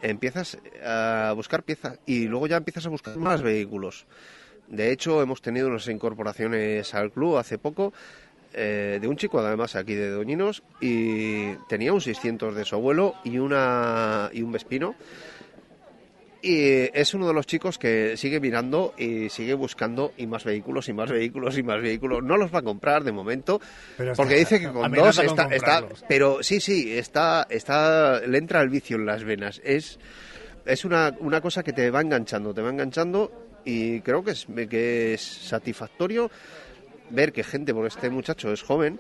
empiezas a buscar piezas y luego ya empiezas a buscar más vehículos. De hecho, hemos tenido unas incorporaciones al club hace poco eh, de un chico, además, aquí de Doñinos, y tenía un 600 de su abuelo y, una, y un Vespino. Y es uno de los chicos que sigue mirando y sigue buscando y más vehículos y más vehículos y más vehículos. No los va a comprar de momento, Pero está- porque dice que con dos con está, está- comprarlos. Pero sí, sí, está, está, le entra el vicio en las venas. Es, es una, una cosa que te va enganchando, te va enganchando y creo que es, que es satisfactorio ver que gente, porque este muchacho es joven,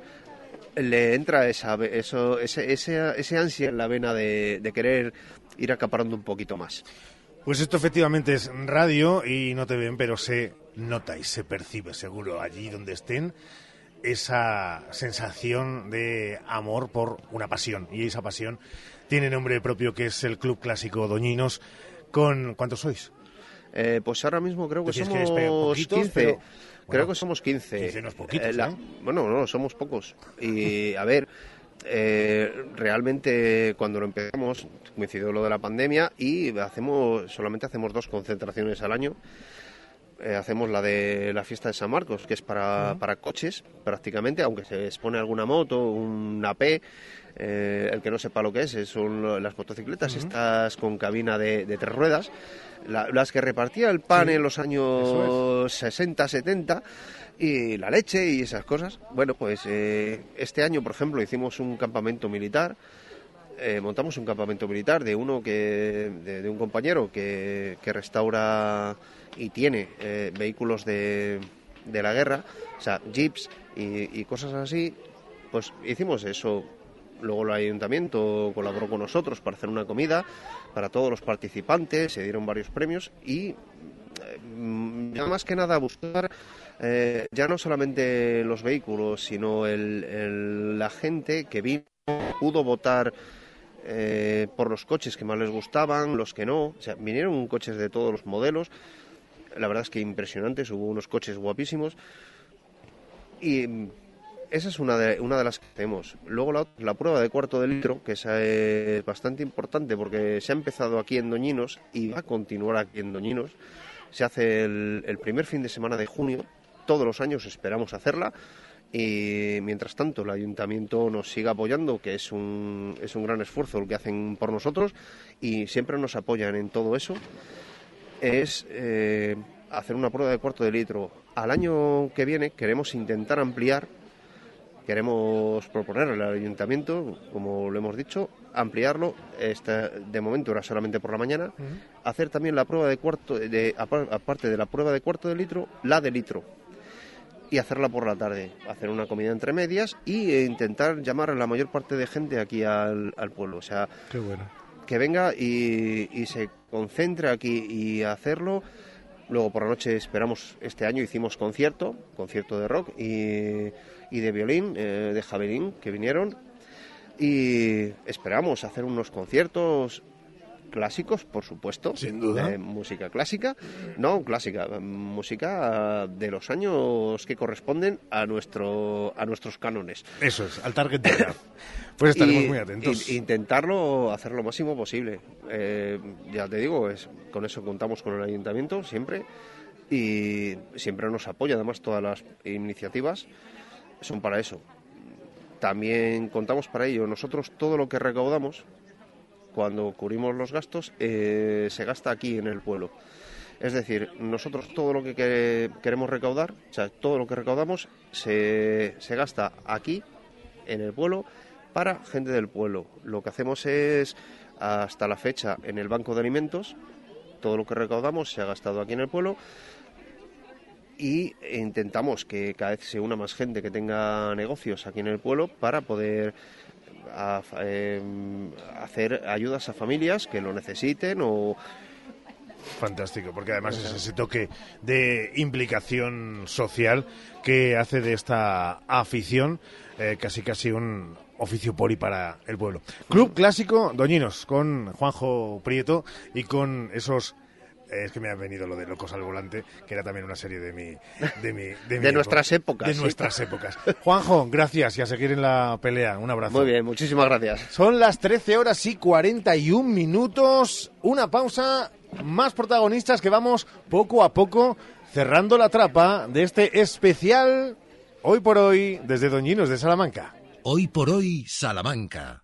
le entra esa, eso, ese, ese, ese ansia en la vena de, de querer ir acaparando un poquito más. Pues esto efectivamente es radio y no te ven, pero se nota y se percibe seguro allí donde estén esa sensación de amor por una pasión. Y esa pasión tiene nombre propio que es el Club Clásico Doñinos. ¿Con cuántos sois? Eh, pues ahora mismo creo que somos que despegar poquitos, 15. pero- creo que somos 15. 15 no es Eh, la- ¿eh? Bueno, no, somos pocos. Y a ver, eh, realmente cuando lo empezamos coincidió lo de la pandemia y hacemos solamente hacemos dos concentraciones al año. Eh, hacemos la de la fiesta de San Marcos, que es para, para coches prácticamente, aunque se expone alguna moto, un AP. Eh, el que no sepa lo que es, es- son las motocicletas estas con cabina de, de tres ruedas, la- las que repartía el pan Sí, en los años eso 60, 70 y la leche y esas cosas. Bueno, pues eh, este año, por ejemplo, hicimos un campamento militar. eh, montamos un campamento militar de uno que de, de un compañero que, que restaura y tiene eh, vehículos de, de la guerra, o sea, jeeps y, y cosas así. Pues hicimos eso. Luego el ayuntamiento colaboró con nosotros para hacer una comida para todos los participantes, se dieron varios premios y mm, ya más que nada buscar eh, ya no solamente los vehículos, sino el- el- la gente que vino, pudo votar eh, por los coches que más les gustaban, los que no. O sea, vinieron coches de todos los modelos. La verdad es que impresionantes, hubo unos coches guapísimos. Y mm, esa es una de, una de las que hacemos. Luego la, la prueba de cuarto de litro, que esa es bastante importante porque se ha empezado aquí en Doñinos y va a continuar aquí en Doñinos. Se hace el, el primer fin de semana de junio, todos los años esperamos hacerla Y mientras tanto, el ayuntamiento nos sigue apoyando, que es un, es un gran esfuerzo el que hacen por nosotros, y siempre nos apoyan en todo eso. Es eh, hacer una prueba de cuarto de litro. Al año que viene queremos intentar ampliar, queremos proponer al ayuntamiento, como lo hemos dicho, ampliarlo. Esta, de momento era solamente por la mañana. Hacer también la prueba de cuarto, de, aparte de la prueba de cuarto de litro, la de litro y hacerla por la tarde, hacer una comida entre medias y eh, intentar llamar a la mayor parte de gente aquí al, al pueblo. O sea, Qué bueno. que venga y, y se concentre aquí y hacerlo. Luego por la noche esperamos, este año hicimos concierto, concierto de rock y, y de violín, eh, de javelín, que vinieron. Y esperamos hacer unos conciertos clásicos, por supuesto. Sin duda. de música clásica. No, clásica, música de los años que corresponden a, nuestro, a nuestros cánones. Eso es, al target de edad. Pues estaremos Y- muy atentos. y- intentarlo hacer lo máximo posible. Eh, ya te digo, es, con eso contamos con el ayuntamiento siempre y siempre nos apoya. Además, todas las iniciativas son para eso. También contamos para ello. Nosotros todo lo que recaudamos, cuando cubrimos los gastos, eh, se gasta aquí en el pueblo. Es decir, nosotros todo lo que que- queremos recaudar, o sea, todo lo que recaudamos se, se gasta aquí, en el pueblo, para gente del pueblo. Lo que hacemos es, hasta la fecha, en el banco de alimentos, todo lo que recaudamos se ha gastado aquí en el pueblo y intentamos que cada vez se una más gente que tenga negocios aquí en el pueblo para poder eh, hacer ayudas a familias que lo necesiten o Fantástico, porque además es ese toque de implicación social que hace de esta afición eh, casi casi un oficio poli para el pueblo. Club Clásico Doñinos, con Juanjo Prieto y con esos... Es que me ha venido lo de Locos al Volante, que era también una serie de mi... De, mi, mi De nuestras épocas, De sí. nuestras épocas. Juanjo, gracias y a seguir en la pelea. Un abrazo. Muy bien, muchísimas gracias. Son las 13 horas y 41 minutos. Una pausa. Más protagonistas que vamos poco a poco cerrando la trapa de este especial hoy por hoy desde Doñinos de Salamanca. Hoy por hoy, Salamanca.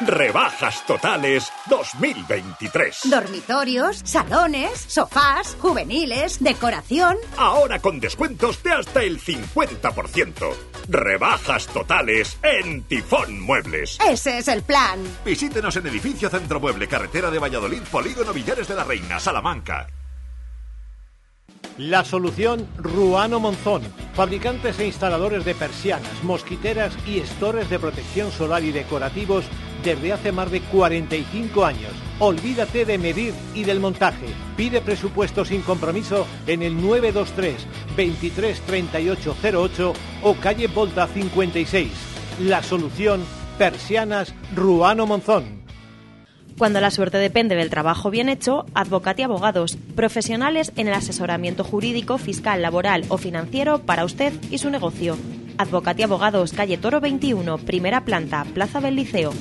Rebajas Totales 2023. Dormitorios, salones, sofás, juveniles, decoración. Ahora con descuentos de hasta el 50%. Rebajas totales en Tifón Muebles. Ese es el plan. Visítenos en Edificio Centro Mueble, Carretera de Valladolid, Polígono Villares de la Reina, Salamanca. La solución Ruano Monzón, fabricantes e instaladores de persianas, mosquiteras y estores de protección solar y decorativos desde hace más de 45 años. Olvídate de medir y del montaje. Pide presupuesto sin compromiso en el 923 23 38 08 o calle Volta 56. La solución Persianas Ruano Monzón. Cuando la suerte depende del trabajo bien hecho, Advocati Abogados, profesionales en el asesoramiento jurídico, fiscal, laboral o financiero para usted y su negocio. Advocati Abogados, calle Toro 21, primera planta, Plaza del Liceo.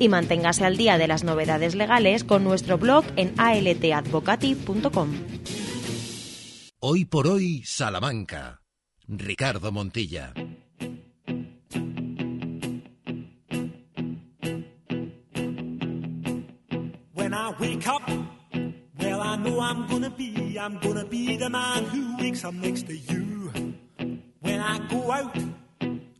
Y manténgase al día de las novedades legales con nuestro blog en altadvocati.com. Hoy por hoy, Salamanca. Ricardo Montilla. When I wake up, well, I know I'm gonna be, I'm gonna be the man who wakes up next to you. When I go out,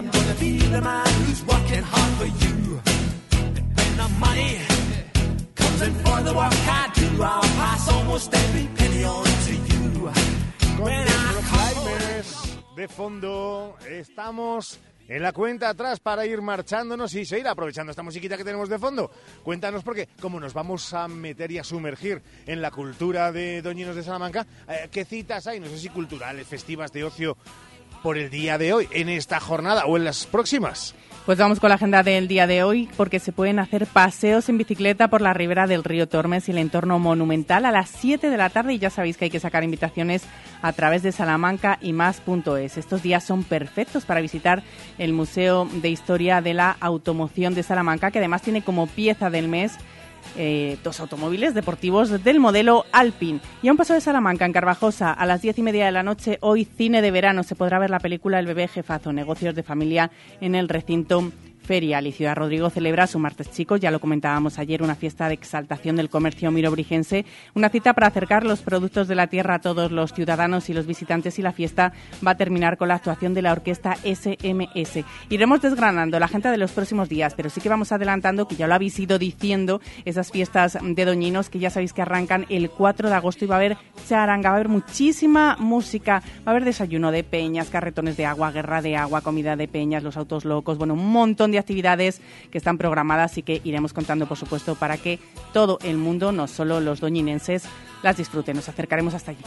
I'm gonna be de fondo, estamos en la cuenta atrás para ir marchándonos y seguir aprovechando esta musiquita que tenemos de fondo. Cuéntanos porque, como nos vamos a meter y a sumergir en la cultura de Doñinos de Salamanca, eh, ¿qué citas hay? No sé si culturales, festivas, de ocio por el día de hoy, en esta jornada o en las próximas. Pues vamos con la agenda del día de hoy porque se pueden hacer paseos en bicicleta por la ribera del río Tormes y el entorno monumental a las 7 de la tarde y ya sabéis que hay que sacar invitaciones a través de salamanca y más.es. Estos días son perfectos para visitar el Museo de Historia de la Automoción de Salamanca que además tiene como pieza del mes eh, dos automóviles deportivos del modelo Alpine. Y a un paso de Salamanca, en Carvajosa, a las diez y media de la noche, hoy cine de verano, se podrá ver la película El bebé jefazo, negocios de familia en el recinto ferial. Y Ciudad Rodrigo celebra su martes chicos, ya lo comentábamos ayer, una fiesta de exaltación del comercio mirobrigense, una cita para acercar los productos de la tierra a todos los ciudadanos y los visitantes y la fiesta va a terminar con la actuación de la orquesta SMS. Iremos desgranando la agenda de los próximos días, pero sí que vamos adelantando, que ya lo habéis ido diciendo, esas fiestas de Doñinos que ya sabéis que arrancan el 4 de agosto y va a haber charanga, va a haber muchísima música, va a haber desayuno de peñas, carretones de agua, guerra de agua, comida de peñas, los autos locos, bueno, un montón de actividades que están programadas y que iremos contando, por supuesto, para que todo el mundo, no solo los doñinenses, las disfruten. Nos acercaremos hasta allí.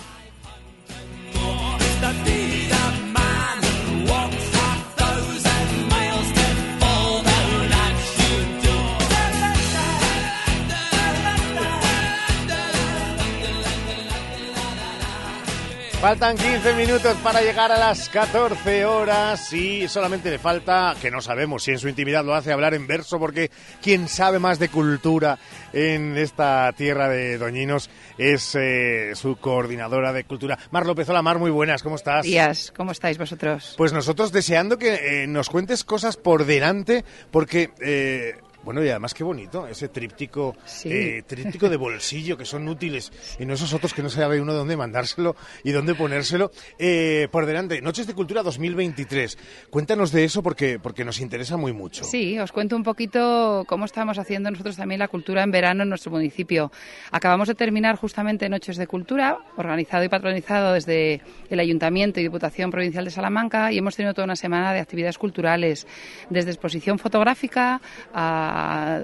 Faltan 15 minutos para llegar a las 14 horas y solamente le falta, que no sabemos si en su intimidad lo hace, hablar en verso, porque quien sabe más de cultura en esta tierra de Doñinos es eh, su coordinadora de cultura. Mar López, hola Mar, muy buenas, ¿cómo estás? días, ¿cómo estáis vosotros? Pues nosotros deseando que eh, nos cuentes cosas por delante, porque... eh, bueno, y además qué bonito, ese tríptico, eh, tríptico de bolsillo que son útiles y no esos otros que no sabe uno dónde mandárselo y dónde ponérselo. Eh, por delante, Noches de Cultura 2023. Cuéntanos de eso porque, porque nos interesa muy mucho. Sí, os cuento un poquito cómo estamos haciendo nosotros también la cultura en verano en nuestro municipio. Acabamos de terminar justamente Noches de Cultura, organizado y patronizado desde el Ayuntamiento y Diputación Provincial de Salamanca y hemos tenido toda una semana de actividades culturales, desde exposición fotográfica a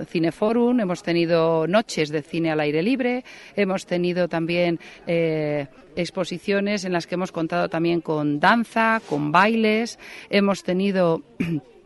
Cineforum, hemos tenido noches de cine al aire libre, hemos tenido también eh, exposiciones en las que hemos contado también con danza, con bailes, hemos tenido [CLEARS THROAT]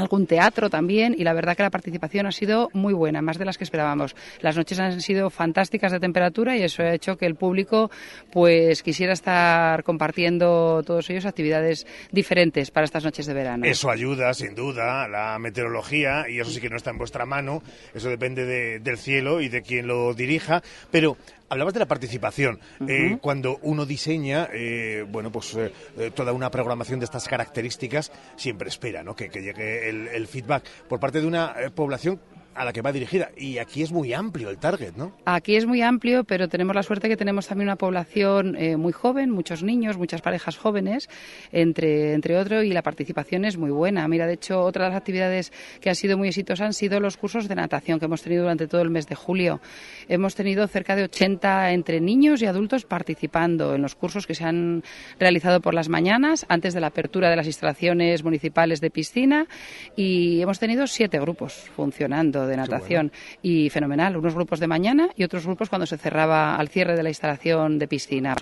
algún teatro también y la verdad que la participación ha sido muy buena, más de las que esperábamos. Las noches han sido fantásticas de temperatura y eso ha hecho que el público pues quisiera estar compartiendo todos ellos actividades diferentes para estas noches de verano. Eso ayuda, sin duda, la meteorología, y eso sí que no está en vuestra mano, eso depende de- del cielo y de quien lo dirija, pero hablabas de la participación. Eh, cuando uno diseña, eh, bueno, pues eh, eh, toda una programación de estas características, siempre espera, ¿no? Que, que llegue el, el feedback por parte de una eh, población a la que va dirigida. Y aquí es muy amplio el target, ¿no? Aquí es muy amplio, pero tenemos la suerte que tenemos también una población eh, muy joven, muchos niños, muchas parejas jóvenes, entre, entre otros, y la participación es muy buena. Mira, de hecho, otra de las actividades que han sido muy exitosas han sido los cursos de natación que hemos tenido durante todo el mes de julio. Hemos tenido cerca de 80 entre niños y adultos participando en los cursos que se han realizado por las mañanas, antes de la apertura de las instalaciones municipales de piscina, y hemos tenido siete grupos funcionando de natación y fenomenal, unos grupos de mañana y otros grupos cuando se cerraba al cierre de la instalación de piscina.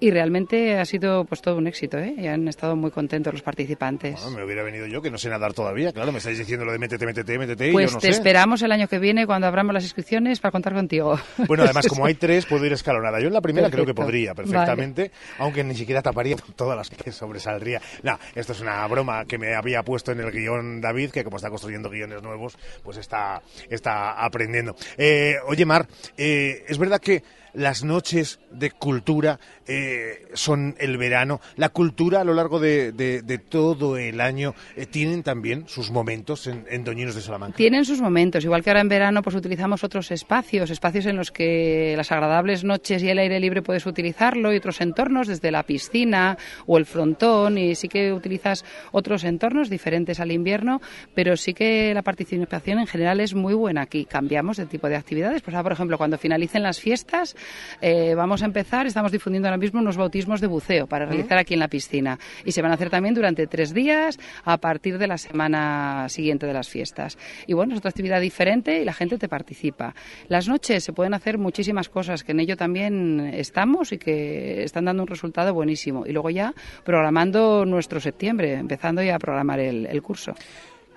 Y realmente ha sido pues todo un éxito, ¿eh? Y han estado muy contentos los participantes. Bueno, me hubiera venido yo, que no sé nadar todavía, claro, me estáis diciendo lo de métete, métete, métete, y Pues yo no te sé. esperamos el año que viene cuando abramos las inscripciones para contar contigo. [LAUGHS] Bueno, además, como hay tres, puedo ir escalonada. Yo en la primera creo que Perfecto. podría perfectamente, aunque ni siquiera taparía todas las que sobresaldría. No, esto es una broma que me había puesto en el guion David, que como está construyendo guiones nuevos, pues está, está aprendiendo. Eh, oye, Mar, eh, es verdad que las noches de cultura eh, son el verano. La cultura a lo largo de, de- todo el año eh, tienen también sus momentos en, en Doñinos de Salamanca. Tienen sus momentos, igual que ahora en verano pues utilizamos otros espacios, espacios en los que las agradables noches y el aire libre puedes utilizarlo y otros entornos desde la piscina o el frontón y sí que utilizas otros entornos diferentes al invierno, pero sí que la participación en general es muy buena aquí. Cambiamos de tipo de actividades, pues ahora, por ejemplo cuando finalicen las fiestas eh, vamos a empezar, estamos difundiendo ahora mismo unos bautismos de buceo para realizar aquí en la piscina. Y se van a hacer también durante tres días a partir de la semana siguiente de las fiestas. Y bueno, es otra actividad diferente y la gente te participa. Las noches se pueden hacer muchísimas cosas, que en ello también estamos y que están dando un resultado buenísimo. Y luego ya programando nuestro septiembre, empezando ya a programar el, el curso.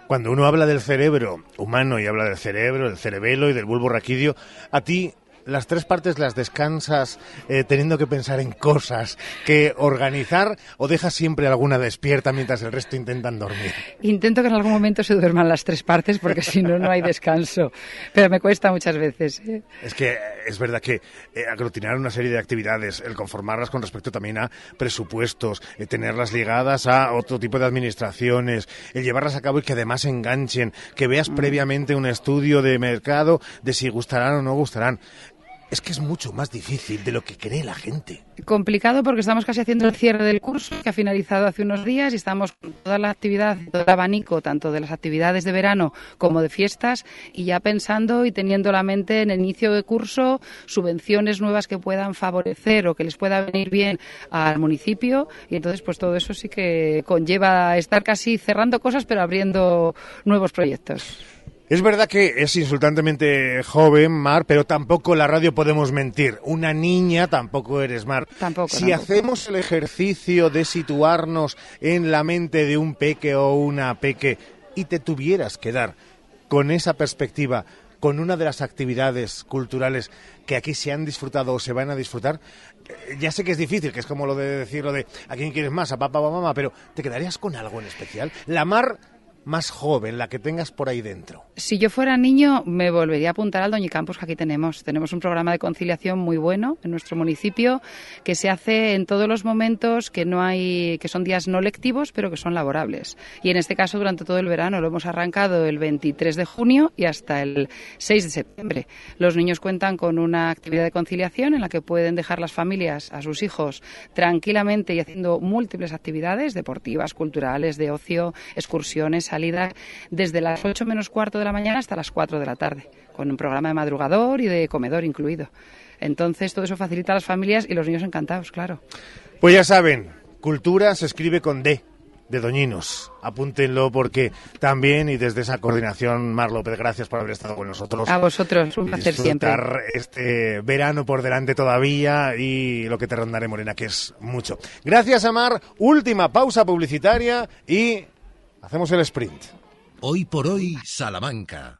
Cuando uno habla del cerebro humano y habla del cerebro, del cerebelo y del bulbo raquídeo, a ti las tres partes las descansas eh, teniendo que pensar en cosas que organizar o dejas siempre alguna despierta mientras el resto intentan dormir. Intento que en algún momento se duerman las tres partes porque si no, no hay descanso. Pero me cuesta muchas veces. ¿eh? Es que es verdad que eh, aglutinar una serie de actividades, el conformarlas con respecto también a presupuestos, tenerlas ligadas a otro tipo de administraciones, el llevarlas a cabo y que además enganchen, que veas previamente un estudio de mercado de si gustarán o no gustarán. Es que es mucho más difícil de lo que cree la gente. Complicado porque estamos casi haciendo el cierre del curso que ha finalizado hace unos días y estamos con toda la actividad, todo el abanico, tanto de las actividades de verano como de fiestas y ya pensando y teniendo la mente en el inicio de curso subvenciones nuevas que puedan favorecer o que les pueda venir bien al municipio y entonces pues todo eso sí que conlleva estar casi cerrando cosas pero abriendo nuevos proyectos. Es verdad que es insultantemente joven, Mar, pero tampoco la radio podemos mentir. Una niña tampoco eres, Mar. Tampoco. Si tampoco. hacemos el ejercicio de situarnos en la mente de un peque o una peque y te tuvieras que dar con esa perspectiva, con una de las actividades culturales que aquí se han disfrutado o se van a disfrutar, eh, ya sé que es difícil, que es como lo de decir lo de a quién quieres más, a papá o a mamá, pero ¿te quedarías con algo en especial? La Mar más joven, la que tengas por ahí dentro. Si yo fuera niño, me volvería a apuntar al Doñicampus que aquí tenemos. Tenemos un programa de conciliación muy bueno en nuestro municipio que se hace en todos los momentos que no hay, que son días no lectivos, pero que son laborables. Y en este caso, durante todo el verano, lo hemos arrancado el 23 de junio y hasta el 6 de septiembre. Los niños cuentan con una actividad de conciliación en la que pueden dejar las familias a sus hijos tranquilamente y haciendo múltiples actividades deportivas, culturales, de ocio, excursiones, salidas, desde las 8 menos cuarto de la mañana hasta las 4 de la tarde, con un programa de madrugador y de comedor incluido. Entonces, todo eso facilita a las familias y los niños encantados, claro. Pues ya saben, cultura se escribe con D, de Doñinos. Apúntenlo porque también, y desde esa coordinación, Mar López, gracias por haber estado con nosotros. A vosotros, un placer siempre. Disfrutar este verano por delante todavía y lo que te rondaré, Morena, que es mucho. Gracias, Amar. Última pausa publicitaria y hacemos el sprint. Hoy por hoy, Salamanca.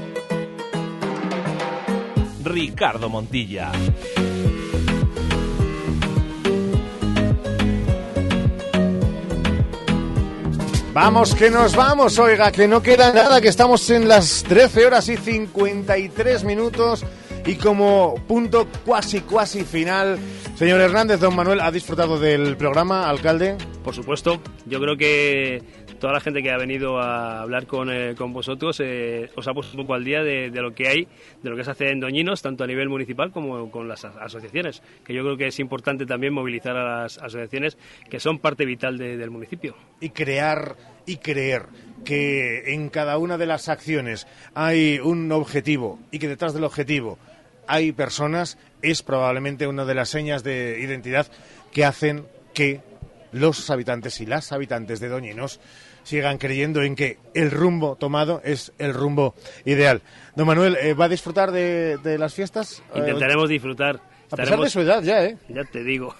Ricardo Montilla. Vamos, que nos vamos, oiga, que no queda nada, que estamos en las 13 horas y 53 minutos y como punto cuasi cuasi final, señor Hernández, don Manuel, ¿ha disfrutado del programa, alcalde? Por supuesto, yo creo que toda la gente que ha venido a hablar con, eh, vosotros eh, os ha puesto un poco al día de, lo que hay, de lo que se hace en Doñinos, tanto a nivel municipal como con las asociaciones, que yo creo que es importante también movilizar a las asociaciones que son parte vital de- del municipio. y crear y creer que en cada una de las acciones hay un objetivo y que detrás del objetivo hay personas es probablemente una de las señas de identidad que hacen que los habitantes y las habitantes de Doñinos sigan creyendo en que el rumbo tomado es el rumbo ideal. Don Manuel, eh, ¿va a disfrutar de, de las fiestas? Eh, Intentaremos disfrutar. A pesar de su edad ya, ¿eh? Ya te digo.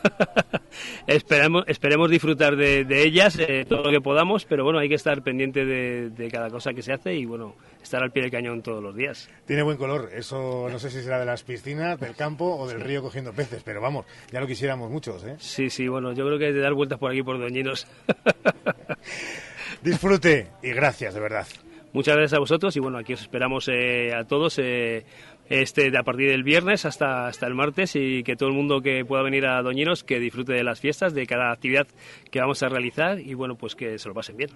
[LAUGHS] esperemos, esperemos disfrutar de, de ellas eh, todo lo que podamos, pero bueno, hay que estar pendiente de, de cada cosa que se hace y bueno, estar al pie del cañón todos los días. Tiene buen color. Eso no sé si será de las piscinas, del campo o del río cogiendo peces, pero vamos, ya lo quisiéramos muchos, ¿eh? Sí, sí, bueno, yo creo que hay de dar vueltas por aquí por Doñinos. [LAUGHS] Disfrute y gracias, de verdad. Muchas gracias a vosotros y bueno, aquí os esperamos eh, a todos eh, este, de a partir del viernes hasta, hasta el martes y que todo el mundo que pueda venir a Doñinos que disfrute de las fiestas, de cada actividad que vamos a realizar y bueno, pues que se lo pasen bien.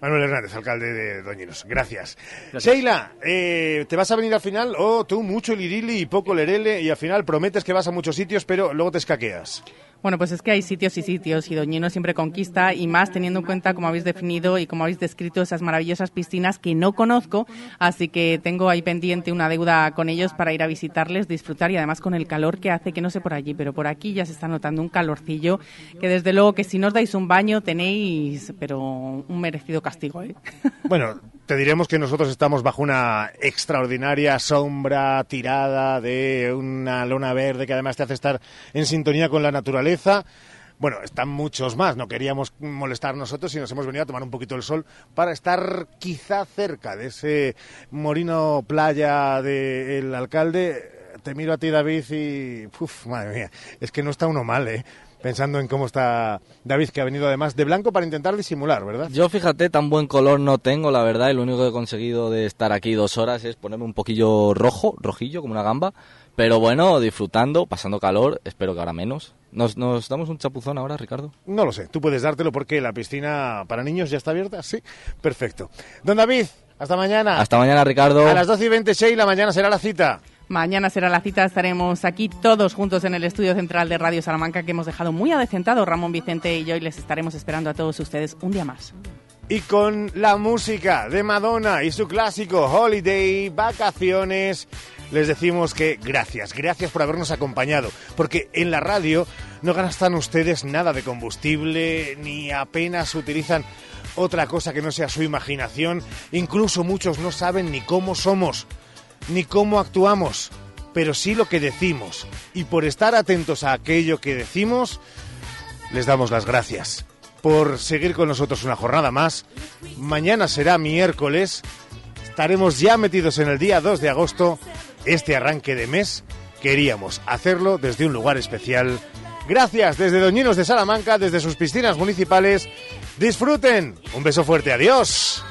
Manuel Hernández, alcalde de Doñinos. Gracias. Sheila, eh, ¿te vas a venir al final o tú mucho lirili y poco lerele y al final prometes que vas a muchos sitios pero luego te escaqueas? Bueno, pues es que hay sitios y sitios y Doñino siempre conquista y más teniendo en cuenta como habéis definido y como habéis descrito esas maravillosas piscinas que no conozco, así que tengo ahí pendiente una deuda con ellos para ir a visitarles, disfrutar y además con el calor que hace, que no sé por allí, pero por aquí ya se está notando un calorcillo que desde luego que si no os dais un baño tenéis, pero un merecido castigo, ¿eh? Bueno, te diremos que nosotros estamos bajo una extraordinaria sombra tirada de una lona verde que además te hace estar en sintonía con la naturaleza. Bueno, están muchos más, no queríamos molestar nosotros y nos hemos venido a tomar un poquito el sol para estar quizá cerca de ese morino playa del alcalde. Te miro a ti, David, y... Uf, madre mía, es que no está uno mal, ¿eh? Pensando en cómo está David, que ha venido además de blanco para intentar disimular, ¿verdad? Yo fíjate, tan buen color no tengo, la verdad, y lo único que he conseguido de estar aquí dos horas es ponerme un poquillo rojo, rojillo, como una gamba, pero bueno, disfrutando, pasando calor, espero que ahora menos. ¿Nos, nos damos un chapuzón ahora, Ricardo? No lo sé, tú puedes dártelo porque la piscina para niños ya está abierta, sí, perfecto. Don David, hasta mañana. Hasta mañana, Ricardo. A las 12 y 20, Sheila, mañana será la cita. Mañana será la cita, estaremos aquí todos juntos en el estudio central de Radio Salamanca que hemos dejado muy adecentado Ramón Vicente y yo y les estaremos esperando a todos ustedes un día más. Y con la música de Madonna y su clásico Holiday, vacaciones, les decimos que gracias, gracias por habernos acompañado, porque en la radio no gastan ustedes nada de combustible, ni apenas utilizan otra cosa que no sea su imaginación, incluso muchos no saben ni cómo somos, ni cómo actuamos, pero sí lo que decimos. Y por estar atentos a aquello que decimos, les damos las gracias por seguir con nosotros una jornada más. Mañana será miércoles. Estaremos ya metidos en el día 2 de agosto. Este arranque de mes queríamos hacerlo desde un lugar especial. Gracias desde Doñinos de Salamanca, desde sus piscinas municipales. Disfruten. Un beso fuerte. Adiós.